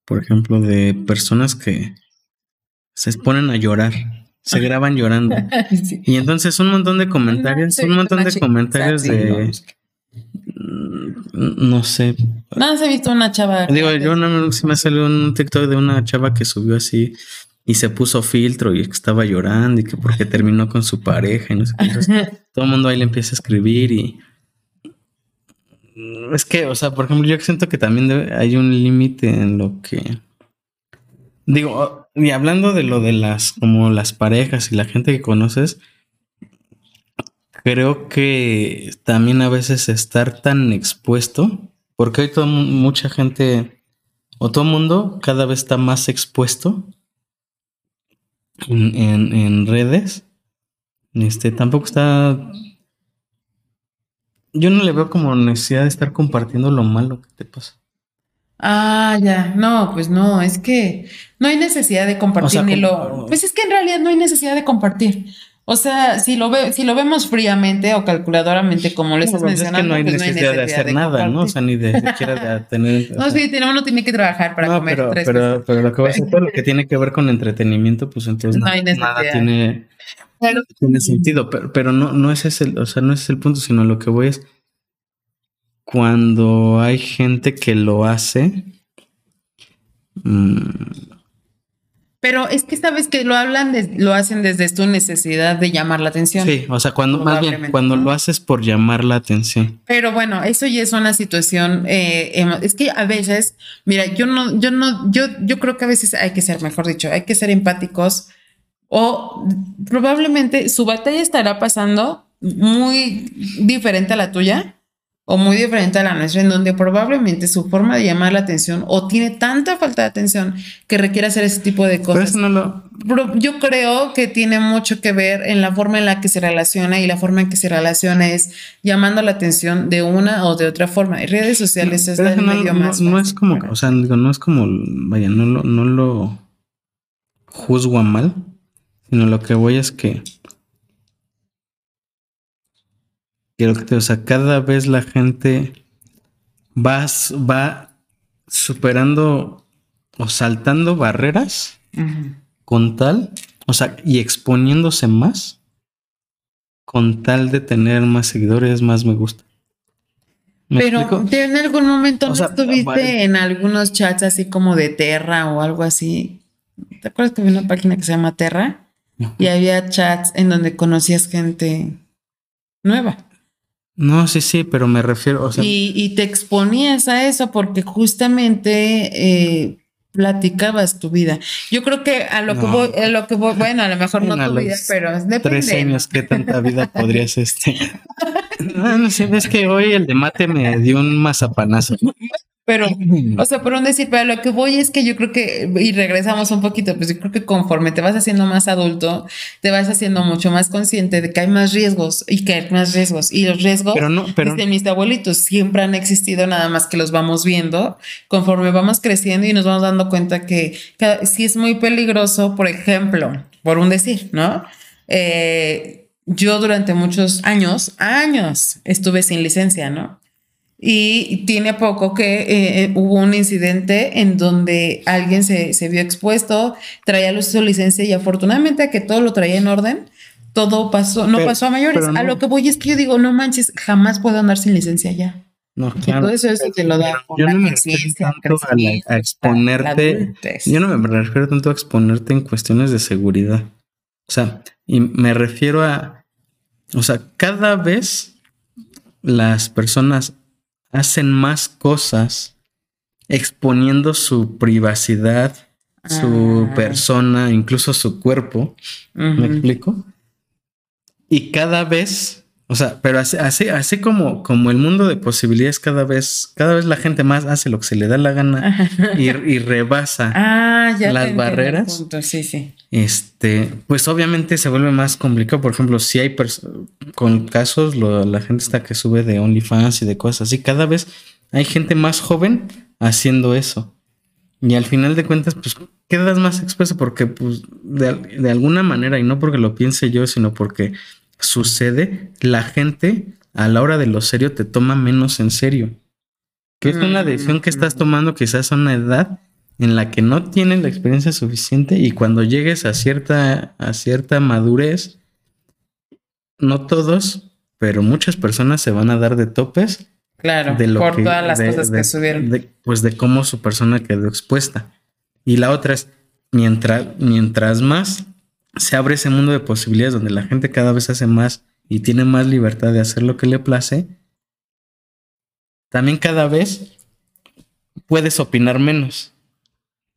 por ejemplo, de personas que se ponen a llorar, se graban llorando. Sí. Y entonces un montón de comentarios, No, un montón de comentarios de, no. no sé. No, se ha visto una chava. Digo, yo no sí me salió un TikTok de una chava que subió así y se puso filtro y que estaba llorando y que porque terminó con su pareja y no sé qué. todo el mundo ahí le empieza a escribir y es que, o sea, por ejemplo, yo siento que también hay un límite en lo que digo, y hablando de lo de las como las parejas y la gente que conoces, creo que también a veces estar tan expuesto, porque hoy mucha gente o todo mundo cada vez está más expuesto en, redes. Este tampoco está. Yo no le veo como necesidad de estar compartiendo lo malo que te pasa. Ah, ya. No, pues no, es que no hay necesidad de compartir ni lo. Pues es que en realidad no hay necesidad de compartir. O sea, si lo ve, si lo vemos fríamente o calculadoramente, como les estás mencionando, es que no hay, pues necesidad, de hacer nada, ¿no? O sea, ni de siquiera de tener. no, sí, uno tiene que trabajar para comer pero, tres pero, pero lo que va a ser todo lo que tiene que ver con entretenimiento, pues entonces no, hay nada tiene, tiene sentido. Pero, pero no, no es ese, o sea, no es el punto, sino lo que voy es cuando hay gente que lo hace. Mmm, pero es que sabes que lo hablan, lo hacen desde tu necesidad de llamar la atención. Sí, o sea, cuando más bien cuando lo haces por llamar la atención. Pero bueno, eso ya es una situación. Eh, es que a veces, mira, yo no, yo no, yo, yo creo que a veces hay que ser, mejor dicho, hay que ser empáticos o probablemente su batalla estará pasando muy diferente a la tuya o muy diferente a la nuestra, en donde probablemente su forma de llamar la atención o tiene tanta falta de atención que requiere hacer ese tipo de cosas. Yo creo que tiene mucho que ver en la forma en la que se relaciona y la forma en que se relaciona es llamando la atención de una o de otra forma. En redes sociales es el medio más. No es como, o sea, no es como, vaya, no lo, no lo juzgo a mal, sino lo que voy es que que, o sea, cada vez la gente va, va superando o saltando barreras con tal, o sea, y exponiéndose más con tal de tener más seguidores, más me gusta. Pero en algún momento no estuviste en algunos chats así como de Terra o algo así. ¿Te acuerdas que había una página que se llama Terra? Y había chats en donde conocías gente nueva. No, sí, sí, pero me refiero. O sea, y, te exponías a eso porque justamente eh, platicabas tu vida. Yo creo que a lo que voy, a lo que voy, bueno, a lo mejor no tu vida, pero depende. Tres años, ¿qué tanta vida podrías este? no, no sé, es que hoy el de mate me dio un mazapanazo. Pero, o sea, por un decir, pero lo que voy es que yo creo que, y regresamos un poquito, pues yo creo que conforme te vas haciendo más adulto, te vas haciendo mucho más consciente de que hay más riesgos y que hay más riesgos. Y los riesgos pero no, pero, desde mis abuelitos siempre han existido, nada más que los vamos viendo conforme vamos creciendo y nos vamos dando cuenta que, si es muy peligroso, por ejemplo, por un decir, ¿no? Eh, yo durante muchos años, años, estuve sin licencia, ¿no? Y tiene poco que eh, eh, hubo un incidente en donde alguien se, se vio expuesto, traía su licencia y afortunadamente que todo lo traía en orden, todo pasó, no pasó a mayores. A lo que voy es que yo digo, no manches, jamás puedo andar sin licencia ya. No, claro. Todo eso, te lo da. Yo no me refiero tanto a, exponerte. Yo no me refiero tanto a exponerte en cuestiones de seguridad. O sea, y me refiero a. O sea, cada vez las personas hacen más cosas exponiendo su privacidad, su ah. persona, incluso su cuerpo. ¿Me explico? Y cada vez, o sea, pero así, así, como, como el mundo de posibilidades, cada vez, cada vez la gente más hace lo que se le da la gana y, rebasa ah, las barreras. Sí, sí. Este, pues obviamente se vuelve más complicado. Por ejemplo, si hay con casos, la gente está que sube de OnlyFans y de cosas así, cada vez hay gente más joven haciendo eso. Y al final de cuentas, pues quedas más expuesto porque, pues, de, de alguna manera, y no porque lo piense yo, sino porque sucede, la gente a la hora de lo serio te toma menos en serio. Que es una decisión que estás tomando quizás a una edad en la que no tienes la experiencia suficiente y cuando llegues a cierta, a cierta madurez, no todos, pero muchas personas se van a dar de topes. Claro, de lo por todas las cosas que subieron. pues de cómo su persona quedó expuesta. Y la otra es, mientras, mientras más se abre ese mundo de posibilidades donde la gente cada vez hace más y tiene más libertad de hacer lo que le place, también cada vez puedes opinar menos.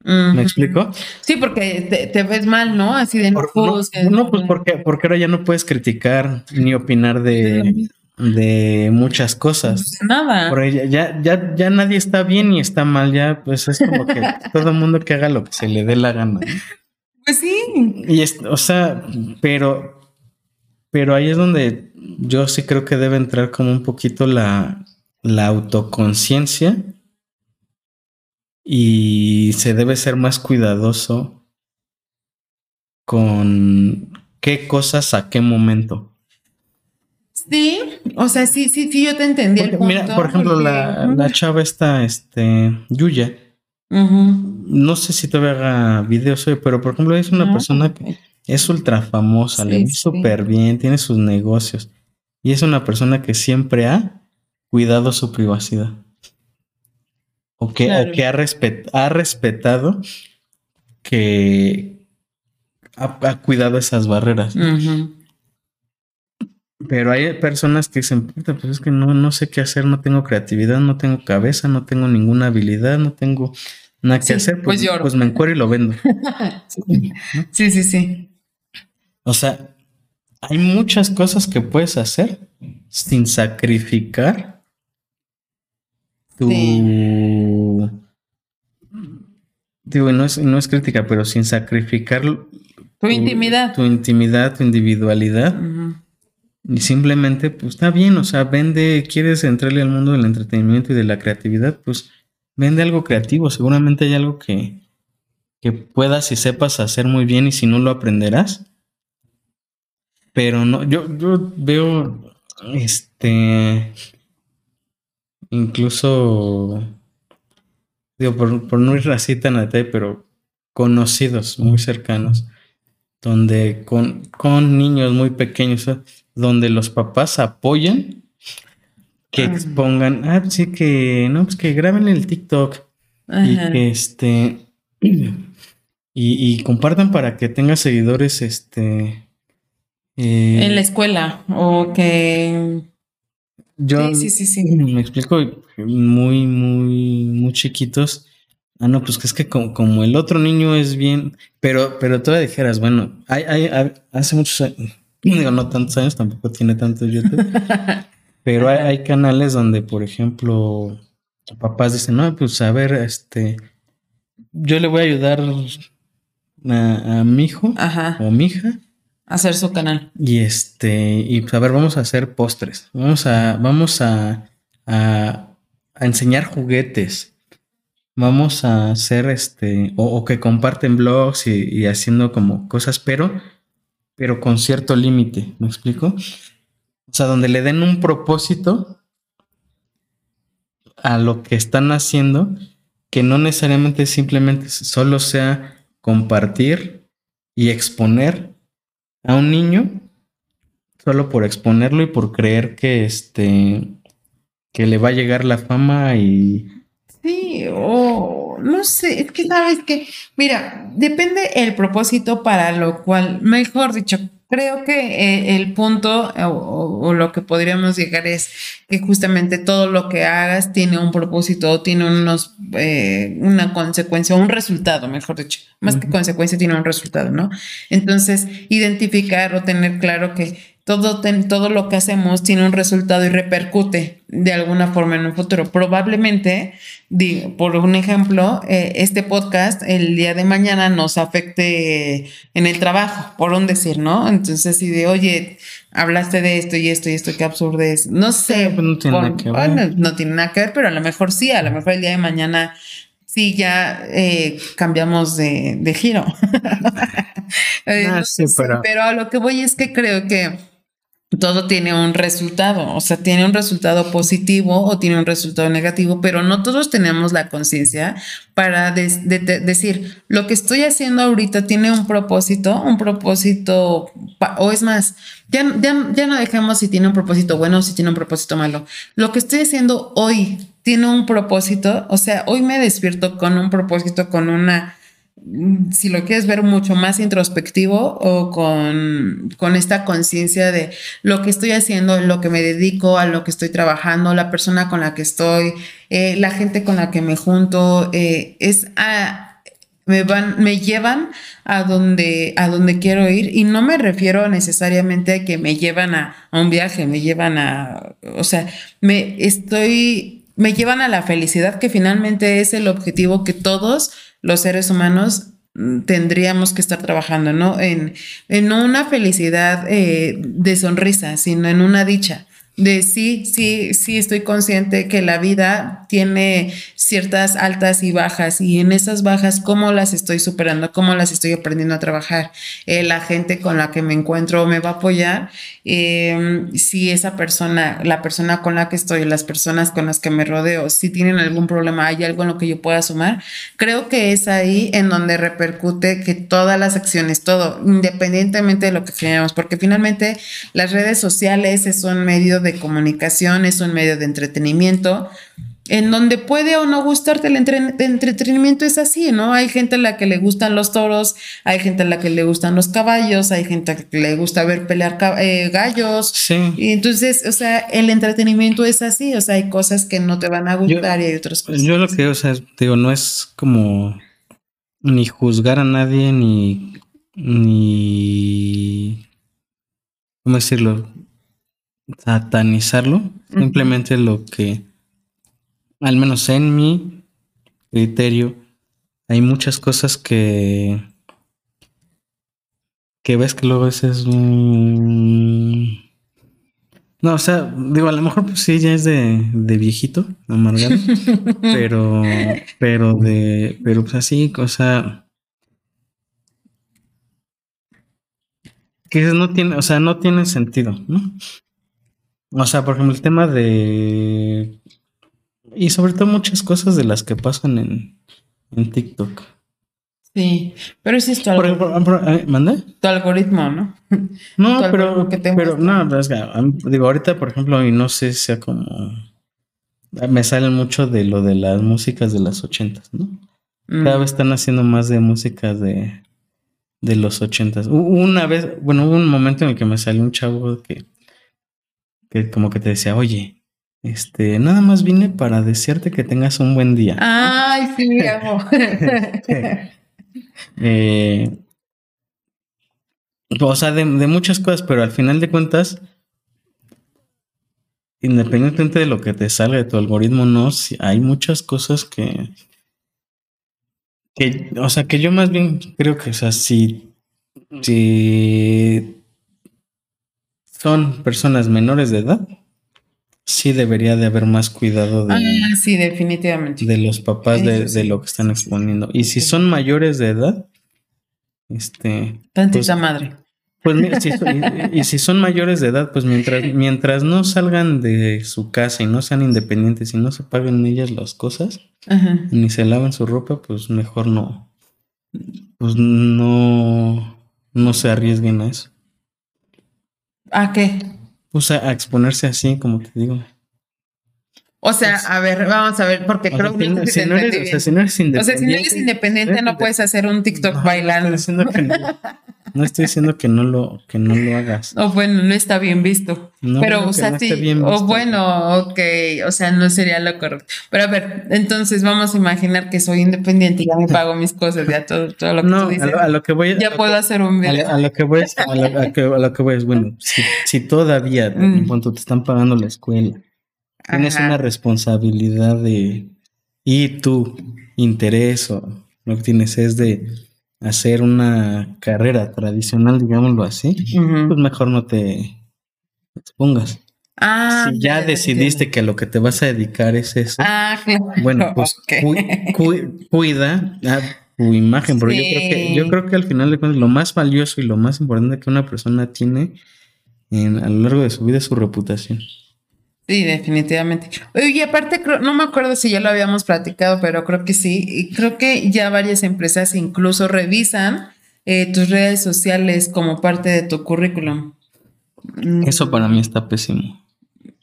¿Me explico? Sí, porque te, ves mal, ¿no? Así de no, no, pues porque, porque ahora ya no puedes criticar ni opinar de, de muchas cosas. Pues nada. Porque ya, ya, ya nadie está bien y está mal, ya pues es como que todo el mundo que haga lo que se le dé la gana. Pues sí. Y es, o sea, pero, pero ahí es donde yo sí creo que debe entrar como un poquito la, la autoconciencia y se debe ser más cuidadoso con qué cosas a qué momento. Sí, o sea, sí, sí, sí, yo te entendí. mira, por ejemplo, la, la, chava esta, este, Yuya. No sé si todavía haga videos hoy, pero por ejemplo, es una persona que es ultra famosa, le va súper bien, tiene sus negocios. Y es una persona que siempre ha cuidado su privacidad. O que, que ha, ha, respetado que ha, cuidado esas barreras. Pero hay personas que dicen, pues es que no, no sé qué hacer, no tengo creatividad, no tengo cabeza, no tengo ninguna habilidad, no tengo nada que hacer, pues, pues, pues, me encuero y lo vendo. sí, sí, sí. O sea, hay muchas cosas que puedes hacer sin sacrificar tu... Digo, no es, no es crítica, pero sin sacrificar tu, intimidad. Tu intimidad, tu individualidad. Y simplemente, pues está bien, o sea, vende, quieres entrarle al mundo del entretenimiento y de la creatividad, pues vende algo creativo. Seguramente hay algo que, que puedas y sepas hacer muy bien y si no lo aprenderás. Pero no, yo, yo veo, este, incluso, digo, por, por no ir así tan a pero conocidos muy cercanos, donde con, con niños muy pequeños, donde los papás apoyan que expongan, ah, sí que, no, pues que graben el TikTok y que este, y, compartan para que tenga seguidores, este. Eh, en la escuela o que. Yo sí, sí, sí, me explico muy, muy, muy chiquitos. Ah, no, pues que es que como, el otro niño es bien, pero, pero tú dijeras, bueno, hay, hay, hace muchos años, digo, no tantos años, tampoco tiene tanto YouTube. pero hay, canales donde, por ejemplo, papás dicen, no, pues a ver, este, yo le voy a ayudar a, mi hijo o mi hija. A hacer su canal. Y este, y pues a ver, vamos a hacer postres. Vamos a, vamos a, a, enseñar juguetes. Vamos a hacer este, o, que comparten blogs y, y haciendo como cosas, pero pero con cierto límite, ¿me explico? O sea, donde le den un propósito a lo que están haciendo, que no necesariamente simplemente solo sea compartir y exponer a un niño solo por exponerlo y por creer que este que le va a llegar la fama y sí o no sé, es que sabes que, mira, depende el propósito para lo cual, mejor dicho, creo que eh, el punto o, lo que podríamos llegar es que justamente todo lo que hagas tiene un propósito, tiene unos, eh, una consecuencia, un resultado, mejor dicho, más que consecuencia, tiene un resultado, ¿no? Entonces, identificar o tener claro que todo, todo lo que hacemos tiene un resultado y repercute de alguna forma en un futuro. Probablemente, por un ejemplo, eh, este podcast el día de mañana nos afecte en el trabajo, por un decir, ¿no? Entonces, si de, oye, hablaste de esto y esto y esto, qué absurdo es. No sé. Pues no tiene nada que ver. no tiene nada que ver, pero a lo mejor sí, a lo mejor el día de mañana sí ya eh, cambiamos de, giro. ah, sí, pero... pero a lo que voy es que creo que todo tiene un resultado, o sea, tiene un resultado positivo o tiene un resultado negativo, pero no todos tenemos la conciencia para decir, lo que estoy haciendo ahorita tiene un propósito, un propósito, o es más, ya, ya, ya no dejemos si tiene un propósito bueno o si tiene un propósito malo. Lo que estoy haciendo hoy tiene un propósito, o sea, hoy me despierto con un propósito, con una si lo quieres ver mucho más introspectivo o con, con esta conciencia de lo que estoy haciendo, lo que me dedico, a lo que estoy trabajando, la persona con la que estoy, eh, la gente con la que me junto, eh, es a me van, me llevan a donde, a donde quiero ir y no me refiero necesariamente a que me llevan a, a, un viaje, me llevan a, o sea, me estoy, me llevan a la felicidad que finalmente es el objetivo que todos los seres humanos mm, tendríamos que estar trabajando, ¿no? En, en una felicidad eh, de sonrisa, sino en una dicha de sí, sí, sí estoy consciente que la vida tiene ciertas altas y bajas y en esas bajas, ¿cómo las estoy superando? ¿Cómo las estoy aprendiendo a trabajar? Eh, la gente con la que me encuentro me va a apoyar. Eh, si esa persona, la persona con la que estoy, las personas con las que me rodeo, si tienen algún problema, hay algo en lo que yo pueda sumar, creo que es ahí en donde repercute que todas las acciones, todo, independientemente de lo que generamos, porque finalmente las redes sociales es un medio de comunicación, es un medio de entretenimiento, en donde puede o no gustarte el entretenimiento es así, ¿no? Hay gente a la que le gustan los toros, hay gente a la que le gustan los caballos, hay gente a la que le gusta ver pelear eh, gallos. Sí. Y entonces, o sea, el entretenimiento es así, o sea, hay cosas que no te van a gustar y hay otras cosas. Yo lo que, o sea, digo, no es como ni juzgar a nadie, ni, ni, ¿cómo decirlo? satanizarlo, simplemente lo que, al menos en mi criterio, hay muchas cosas que que ves que luego es un... No, o sea, digo, a lo mejor pues sí, ya es de, de viejito, amargado, pero, pero de, pero pues así, cosa... Que no tiene, o sea, no tiene sentido, ¿no? O sea, por ejemplo, el tema de. Y sobre todo muchas cosas de las que pasan en, en TikTok. Sí, pero es esto. Por ejemplo, eh, ¿mande? Tu algoritmo, ¿no? No, pero, pero no, es que, digo, ahorita, por ejemplo, y no sé si sea como. Me salen mucho de lo de las músicas de las ochentas, ¿no? Cada mm. vez están haciendo más de músicas de, de los ochentas. Una vez, bueno, hubo un momento en el que me salió un chavo que que como que te decía, oye, este, nada más vine para desearte que tengas un buen día. Ay, sí, amo. eh, o sea, de, muchas cosas, pero al final de cuentas, independientemente de lo que te salga de tu algoritmo, no, hay muchas cosas que, que, o sea, que yo más bien creo que, o sea, si, si son personas menores de edad, sí debería de haber más cuidado de, ah, sí, definitivamente. de los papás de, lo que están exponiendo. Y si son mayores de edad, este... Tantita pues, madre. Pues mira, y, si son mayores de edad, pues mientras, mientras no salgan de su casa y no sean independientes y no se paguen ellas las cosas, ni se laven su ropa, pues mejor no, pues no, no se arriesguen a eso. ¿A qué? Pues a, exponerse así, como te digo. O sea, a ver, vamos a ver, porque creo que no, si no eres, o sea, si no eres independiente, o sea, si no eres independiente, no puedes hacer un TikTok bailando. No estoy diciendo que no lo, que no lo hagas. O bueno, no está bien visto. pero, o sea, sí. O bueno, ok. O sea, no sería lo correcto. Pero a ver, entonces vamos a imaginar que soy independiente y ya me pago mis cosas, ya todo, todo lo que tú dices. A lo, que voy Ya puedo hacer un video. A, lo que voy es, a lo, que, voy es, bueno, si, si todavía, mm. en cuanto te están pagando la escuela, tienes una responsabilidad de. Y tu interés o lo que tienes es de hacer una carrera tradicional, digámoslo así, pues mejor no te expongas. Ah, si ya decidiste que lo que te vas a dedicar es eso, ah, bueno, pues cuida tu imagen, porque yo, creo que, yo creo que al final de cuentas lo más valioso y lo más importante que una persona tiene en, a lo largo de su vida es su reputación. Sí, definitivamente. y aparte, no me acuerdo si ya lo habíamos platicado, pero creo que sí. Y creo que ya varias empresas incluso revisan eh, tus redes sociales como parte de tu currículum. Mm. Eso para mí está pésimo.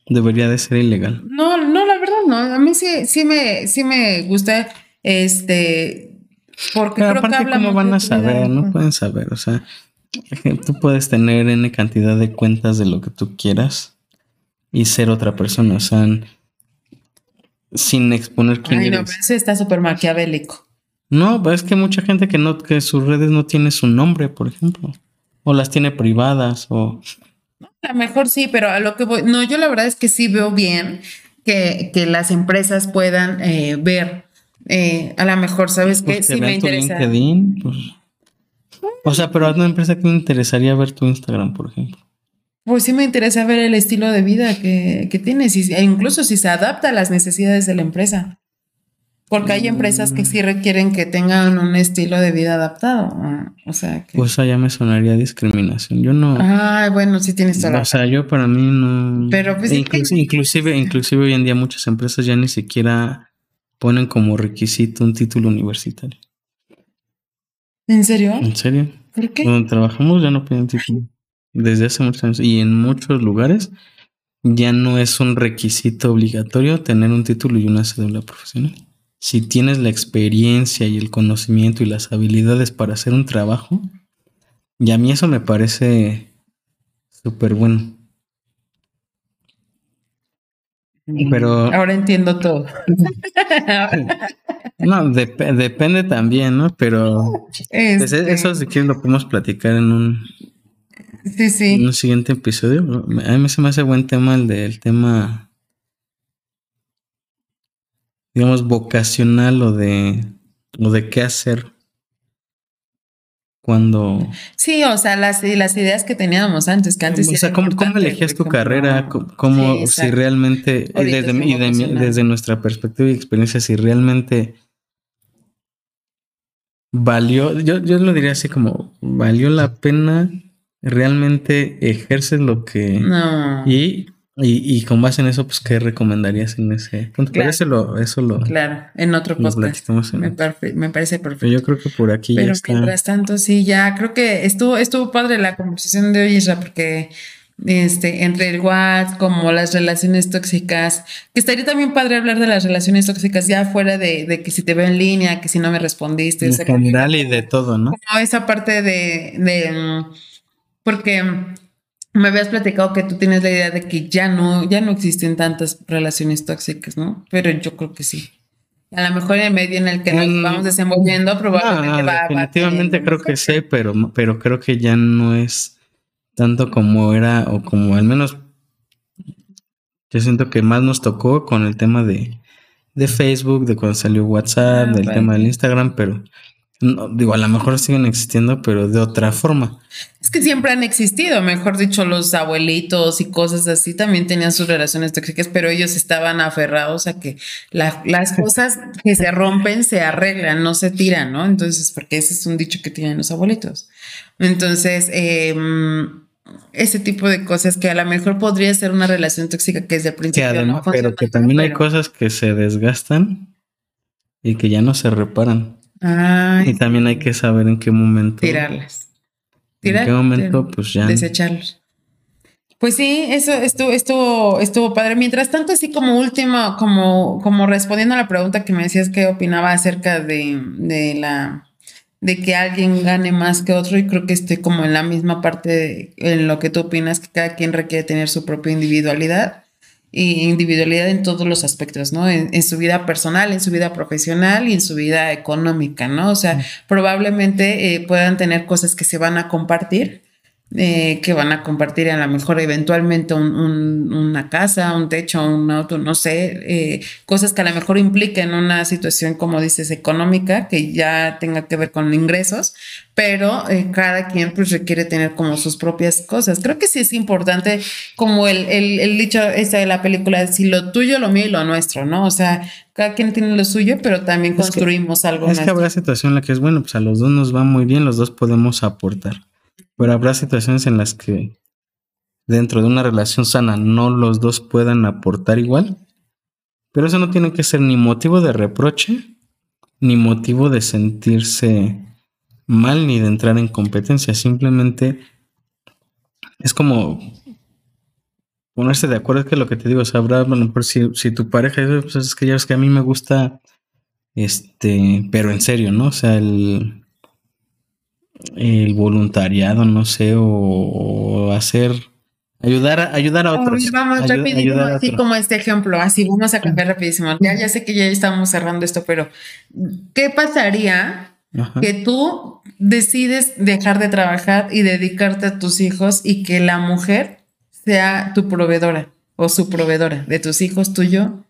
Debería de ser ilegal. No, no, la verdad no. A mí sí, sí me, sí me gusta este Porque Pero creo que aparte, habla ¿cómo van a saber? No pueden saber. O sea, tú puedes tener N cantidad de cuentas de lo que tú quieras y ser otra persona. O sea, sin exponer quién Ay, no, eres. pero eso está súper maquiavélico. No, pues es que mucha gente que no, que sus redes no tiene su nombre, por ejemplo. O las tiene privadas, o A lo mejor sí, pero a lo que voy, no, yo la verdad es que sí veo bien que, que las empresas puedan eh, ver, eh, a lo mejor, ¿sabes qué? pues, que Sí me interesa. LinkedIn, pues. O sea, pero a una empresa que le interesaría ver tu Instagram, por ejemplo. Pues sí me interesa ver el estilo de vida que, que tienes, e incluso si se adapta a las necesidades de la empresa. Porque hay empresas que Mm. sí requieren que tengan un estilo de vida adaptado. ah, O sea que. Pues allá me sonaría discriminación. Yo no. Ay, bueno, sí tienes toda la O sea, yo para mí no. Pero, pues, inclusive, inclusive, inclusive hoy en día muchas empresas ya ni siquiera ponen como requisito un título universitario. ¿En serio? ¿En serio? ¿Por qué? Donde trabajamos ya no piden título. Desde hace muchos años. Y en muchos lugares ya no es un requisito obligatorio tener un título y una cédula profesional. Si tienes la experiencia y el conocimiento y las habilidades para hacer un trabajo, y a mí eso me parece súper bueno. Pero- Ahora entiendo todo. No, dep- depende también, ¿no? Pero Este, eso si quieres lo podemos platicar en un, Sí, sí. en un siguiente episodio. A mí se me hace buen tema el del tema, digamos, vocacional o de, o de qué hacer cuando... Sí, o sea, las, las ideas que teníamos antes, que antes o sea, ¿cómo, cómo elegías tu como- carrera? ¿Cómo, Sí, si realmente, y desde, y de desde nuestra perspectiva y experiencia, si realmente valió, yo, yo lo diría así como, valió la pena, realmente ejerces lo que... No. Y, y, y con base en eso, pues, ¿qué recomendarías en ese punto? Pero eso lo, eso lo, Claro, en otro lo podcast. en Me, otro. parfe- me parece Pero perfecto. yo creo que por aquí ya Pero está. mientras tanto, sí, ya creo que estuvo, estuvo padre la conversación de hoy, Isra, porque este, entre el WhatsApp, como las relaciones tóxicas, que estaría también padre hablar de las relaciones tóxicas ya fuera de, de que si te veo en línea, que si no me respondiste, En general y de todo, ¿no? como esa parte de, de porque mm, me habías platicado que tú tienes la idea de que ya no, ya no existen tantas relaciones tóxicas, ¿no? Pero yo creo que sí. A lo mejor en el medio en el que nos Mm, vamos desenvolviendo, probablemente No, va va definitivamente teniendo, creo que sí, pero, pero creo que ya no es tanto como era, o como al menos yo siento que más nos tocó con el tema de, de Facebook, de cuando salió WhatsApp, Ah, del vale. tema del Instagram, pero no, digo, a lo mejor siguen existiendo, pero de otra forma. Es que siempre han existido, mejor dicho, los abuelitos y cosas así también tenían sus relaciones tóxicas, pero ellos estaban aferrados a que la- las cosas que se rompen se arreglan, no se tiran, ¿no? Entonces, porque ese es un dicho que tienen los abuelitos. Entonces, eh, ese tipo de cosas que a lo mejor podría ser una relación tóxica que desde el Que principio además, no pero que también hay cosas que se desgastan y que ya no se reparan. Ay, Y también hay que saber en qué momento. tirarlas. En Tirar, qué momento, tirar, pues ya. desecharlos. Pues sí, eso estuvo, estuvo, estuvo padre. Mientras tanto, así como último, como, como respondiendo a la pregunta que me decías que opinaba acerca de, de la de que alguien gane más que otro, y creo que estoy como en la misma parte de- en lo que tú opinas, que cada quien requiere tener su propia individualidad individualidad en todos los aspectos, ¿no? En, en su vida personal, en su vida profesional y en su vida económica, ¿no? O sea, probablemente eh, puedan tener cosas que se van a compartir, eh, que van a compartir a lo mejor eventualmente un- un- una casa, un techo, un auto, no sé, eh, cosas que a lo mejor impliquen una situación, como dices, económica, que ya tenga que ver con ingresos, pero eh, cada quien pues requiere tener como sus propias cosas. Creo que sí es importante, como el, el, el dicho esa de la película, si lo tuyo, lo mío y lo nuestro, ¿no? O sea, cada quien tiene lo suyo, pero también Es que- construimos algo Es que nuestro. habrá situación en la que es bueno, pues a los dos nos va muy bien, los dos podemos aportar. Pero habrá situaciones en las que dentro de una relación sana no los dos puedan aportar igual. Pero eso no tiene que ser ni motivo de reproche, ni motivo de sentirse mal, ni de entrar en competencia. Simplemente es como ponerse de acuerdo es que lo que te digo, o sea, habrá, lo mejor si, si tu pareja pues es que ya ves que a mí me gusta Este, pero en serio, ¿no? O sea, el, el voluntariado, no sé, o, hacer, ayudar a, ayudar a otros. vamos rapidísimo, así como este ejemplo, así vamos a cambiar rapidísimo. Ya, ya sé que ya estamos cerrando esto, pero ¿qué pasaría que tú decides dejar de trabajar y dedicarte a tus hijos y que la mujer sea tu proveedora o su proveedora de tus hijos, tuyo,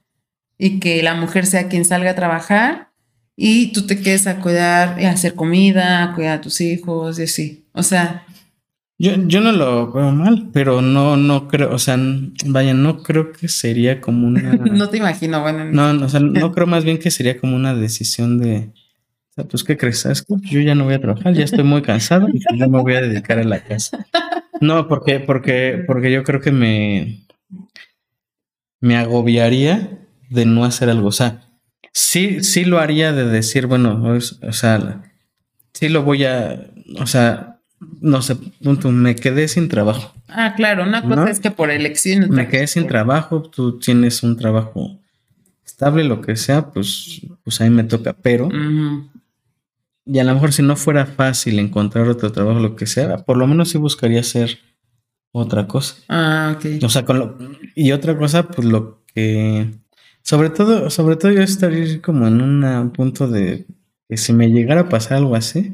y que la mujer sea quien salga a trabajar y tú te quedes a cuidar, a hacer comida, a cuidar a tus hijos y así. O sea. Yo, yo no lo veo mal, pero no, no creo, o sea, vaya, no creo que sería como una. no te imagino, bueno. No, o sea, no creo más bien que sería como una decisión de. O sea, pues, ¿qué crees? ¿Sabes Yo ya no voy a trabajar, ya estoy muy cansado y ya me voy a dedicar a la casa. No, porque, porque, porque yo creo que me, me agobiaría de no hacer algo. O sea, sí, sí lo haría de decir, bueno, o sea, sí lo voy a, o sea, no sé, punto, me quedé sin trabajo. Ah, claro, una cosa es que por elección. Me quedé sin trabajo, tú tienes un trabajo estable, lo que sea, pues, pues ahí me toca, pero... Y a lo mejor si no fuera fácil encontrar otro trabajo, lo que sea, por lo menos sí buscaría hacer otra cosa. Ah, ok. O sea, con lo, y otra cosa, pues lo que sobre todo, sobre todo yo estaría como en un punto de que si me llegara a pasar algo así,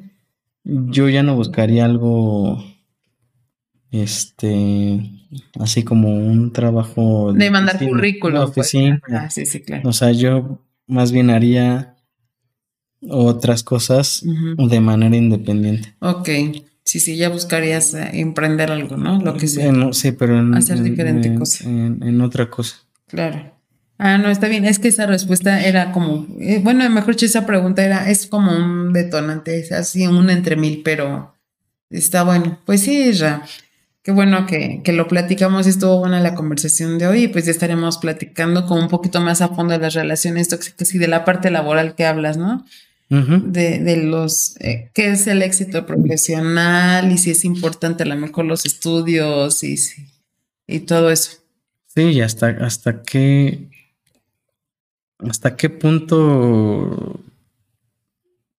yo ya no buscaría algo, este, así como un trabajo de, mandar currículum. Pues. Ah, sí, sí, claro. O sea, yo más bien haría otras cosas de manera independiente. Ok. Sí, sí, ya buscarías eh, emprender algo, ¿no? Lo que sea. sí, pero en, hacer diferente cosa. en otra cosa. Claro. Ah, no, está bien. Es que esa respuesta era como, eh, bueno, mejor dicho, esa pregunta era, es como un detonante, es así, un entre mil, pero está bueno. Pues sí, ya. Qué bueno que, que, lo platicamos. Estuvo buena la conversación de hoy y pues ya estaremos platicando con un poquito más a fondo de las relaciones tóxicas y de la parte laboral que hablas, ¿no? de, de, los, eh, qué es el éxito profesional y si es importante a lo mejor los estudios y, y todo eso. Sí, y hasta, hasta qué hasta qué punto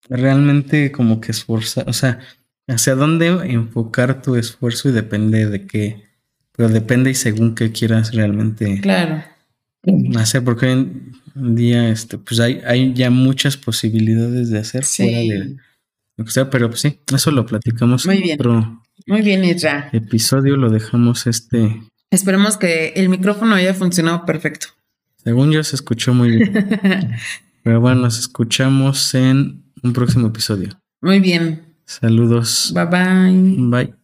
realmente como que esforzar, o sea, hacia dónde enfocar tu esfuerzo y depende de qué, pero depende y según qué quieras realmente claro. hacer, porque hoy en día este, pues hay, hay ya muchas posibilidades de hacer fuera de lo que sea, pero pues sí, eso lo platicamos Muy bien. otro Muy bien, Isra. episodio, lo dejamos este. Esperemos que el micrófono haya funcionado perfecto. Según yo se escuchó muy bien. Pero bueno, nos escuchamos en un próximo episodio. Muy bien. Saludos. Bye bye. Bye.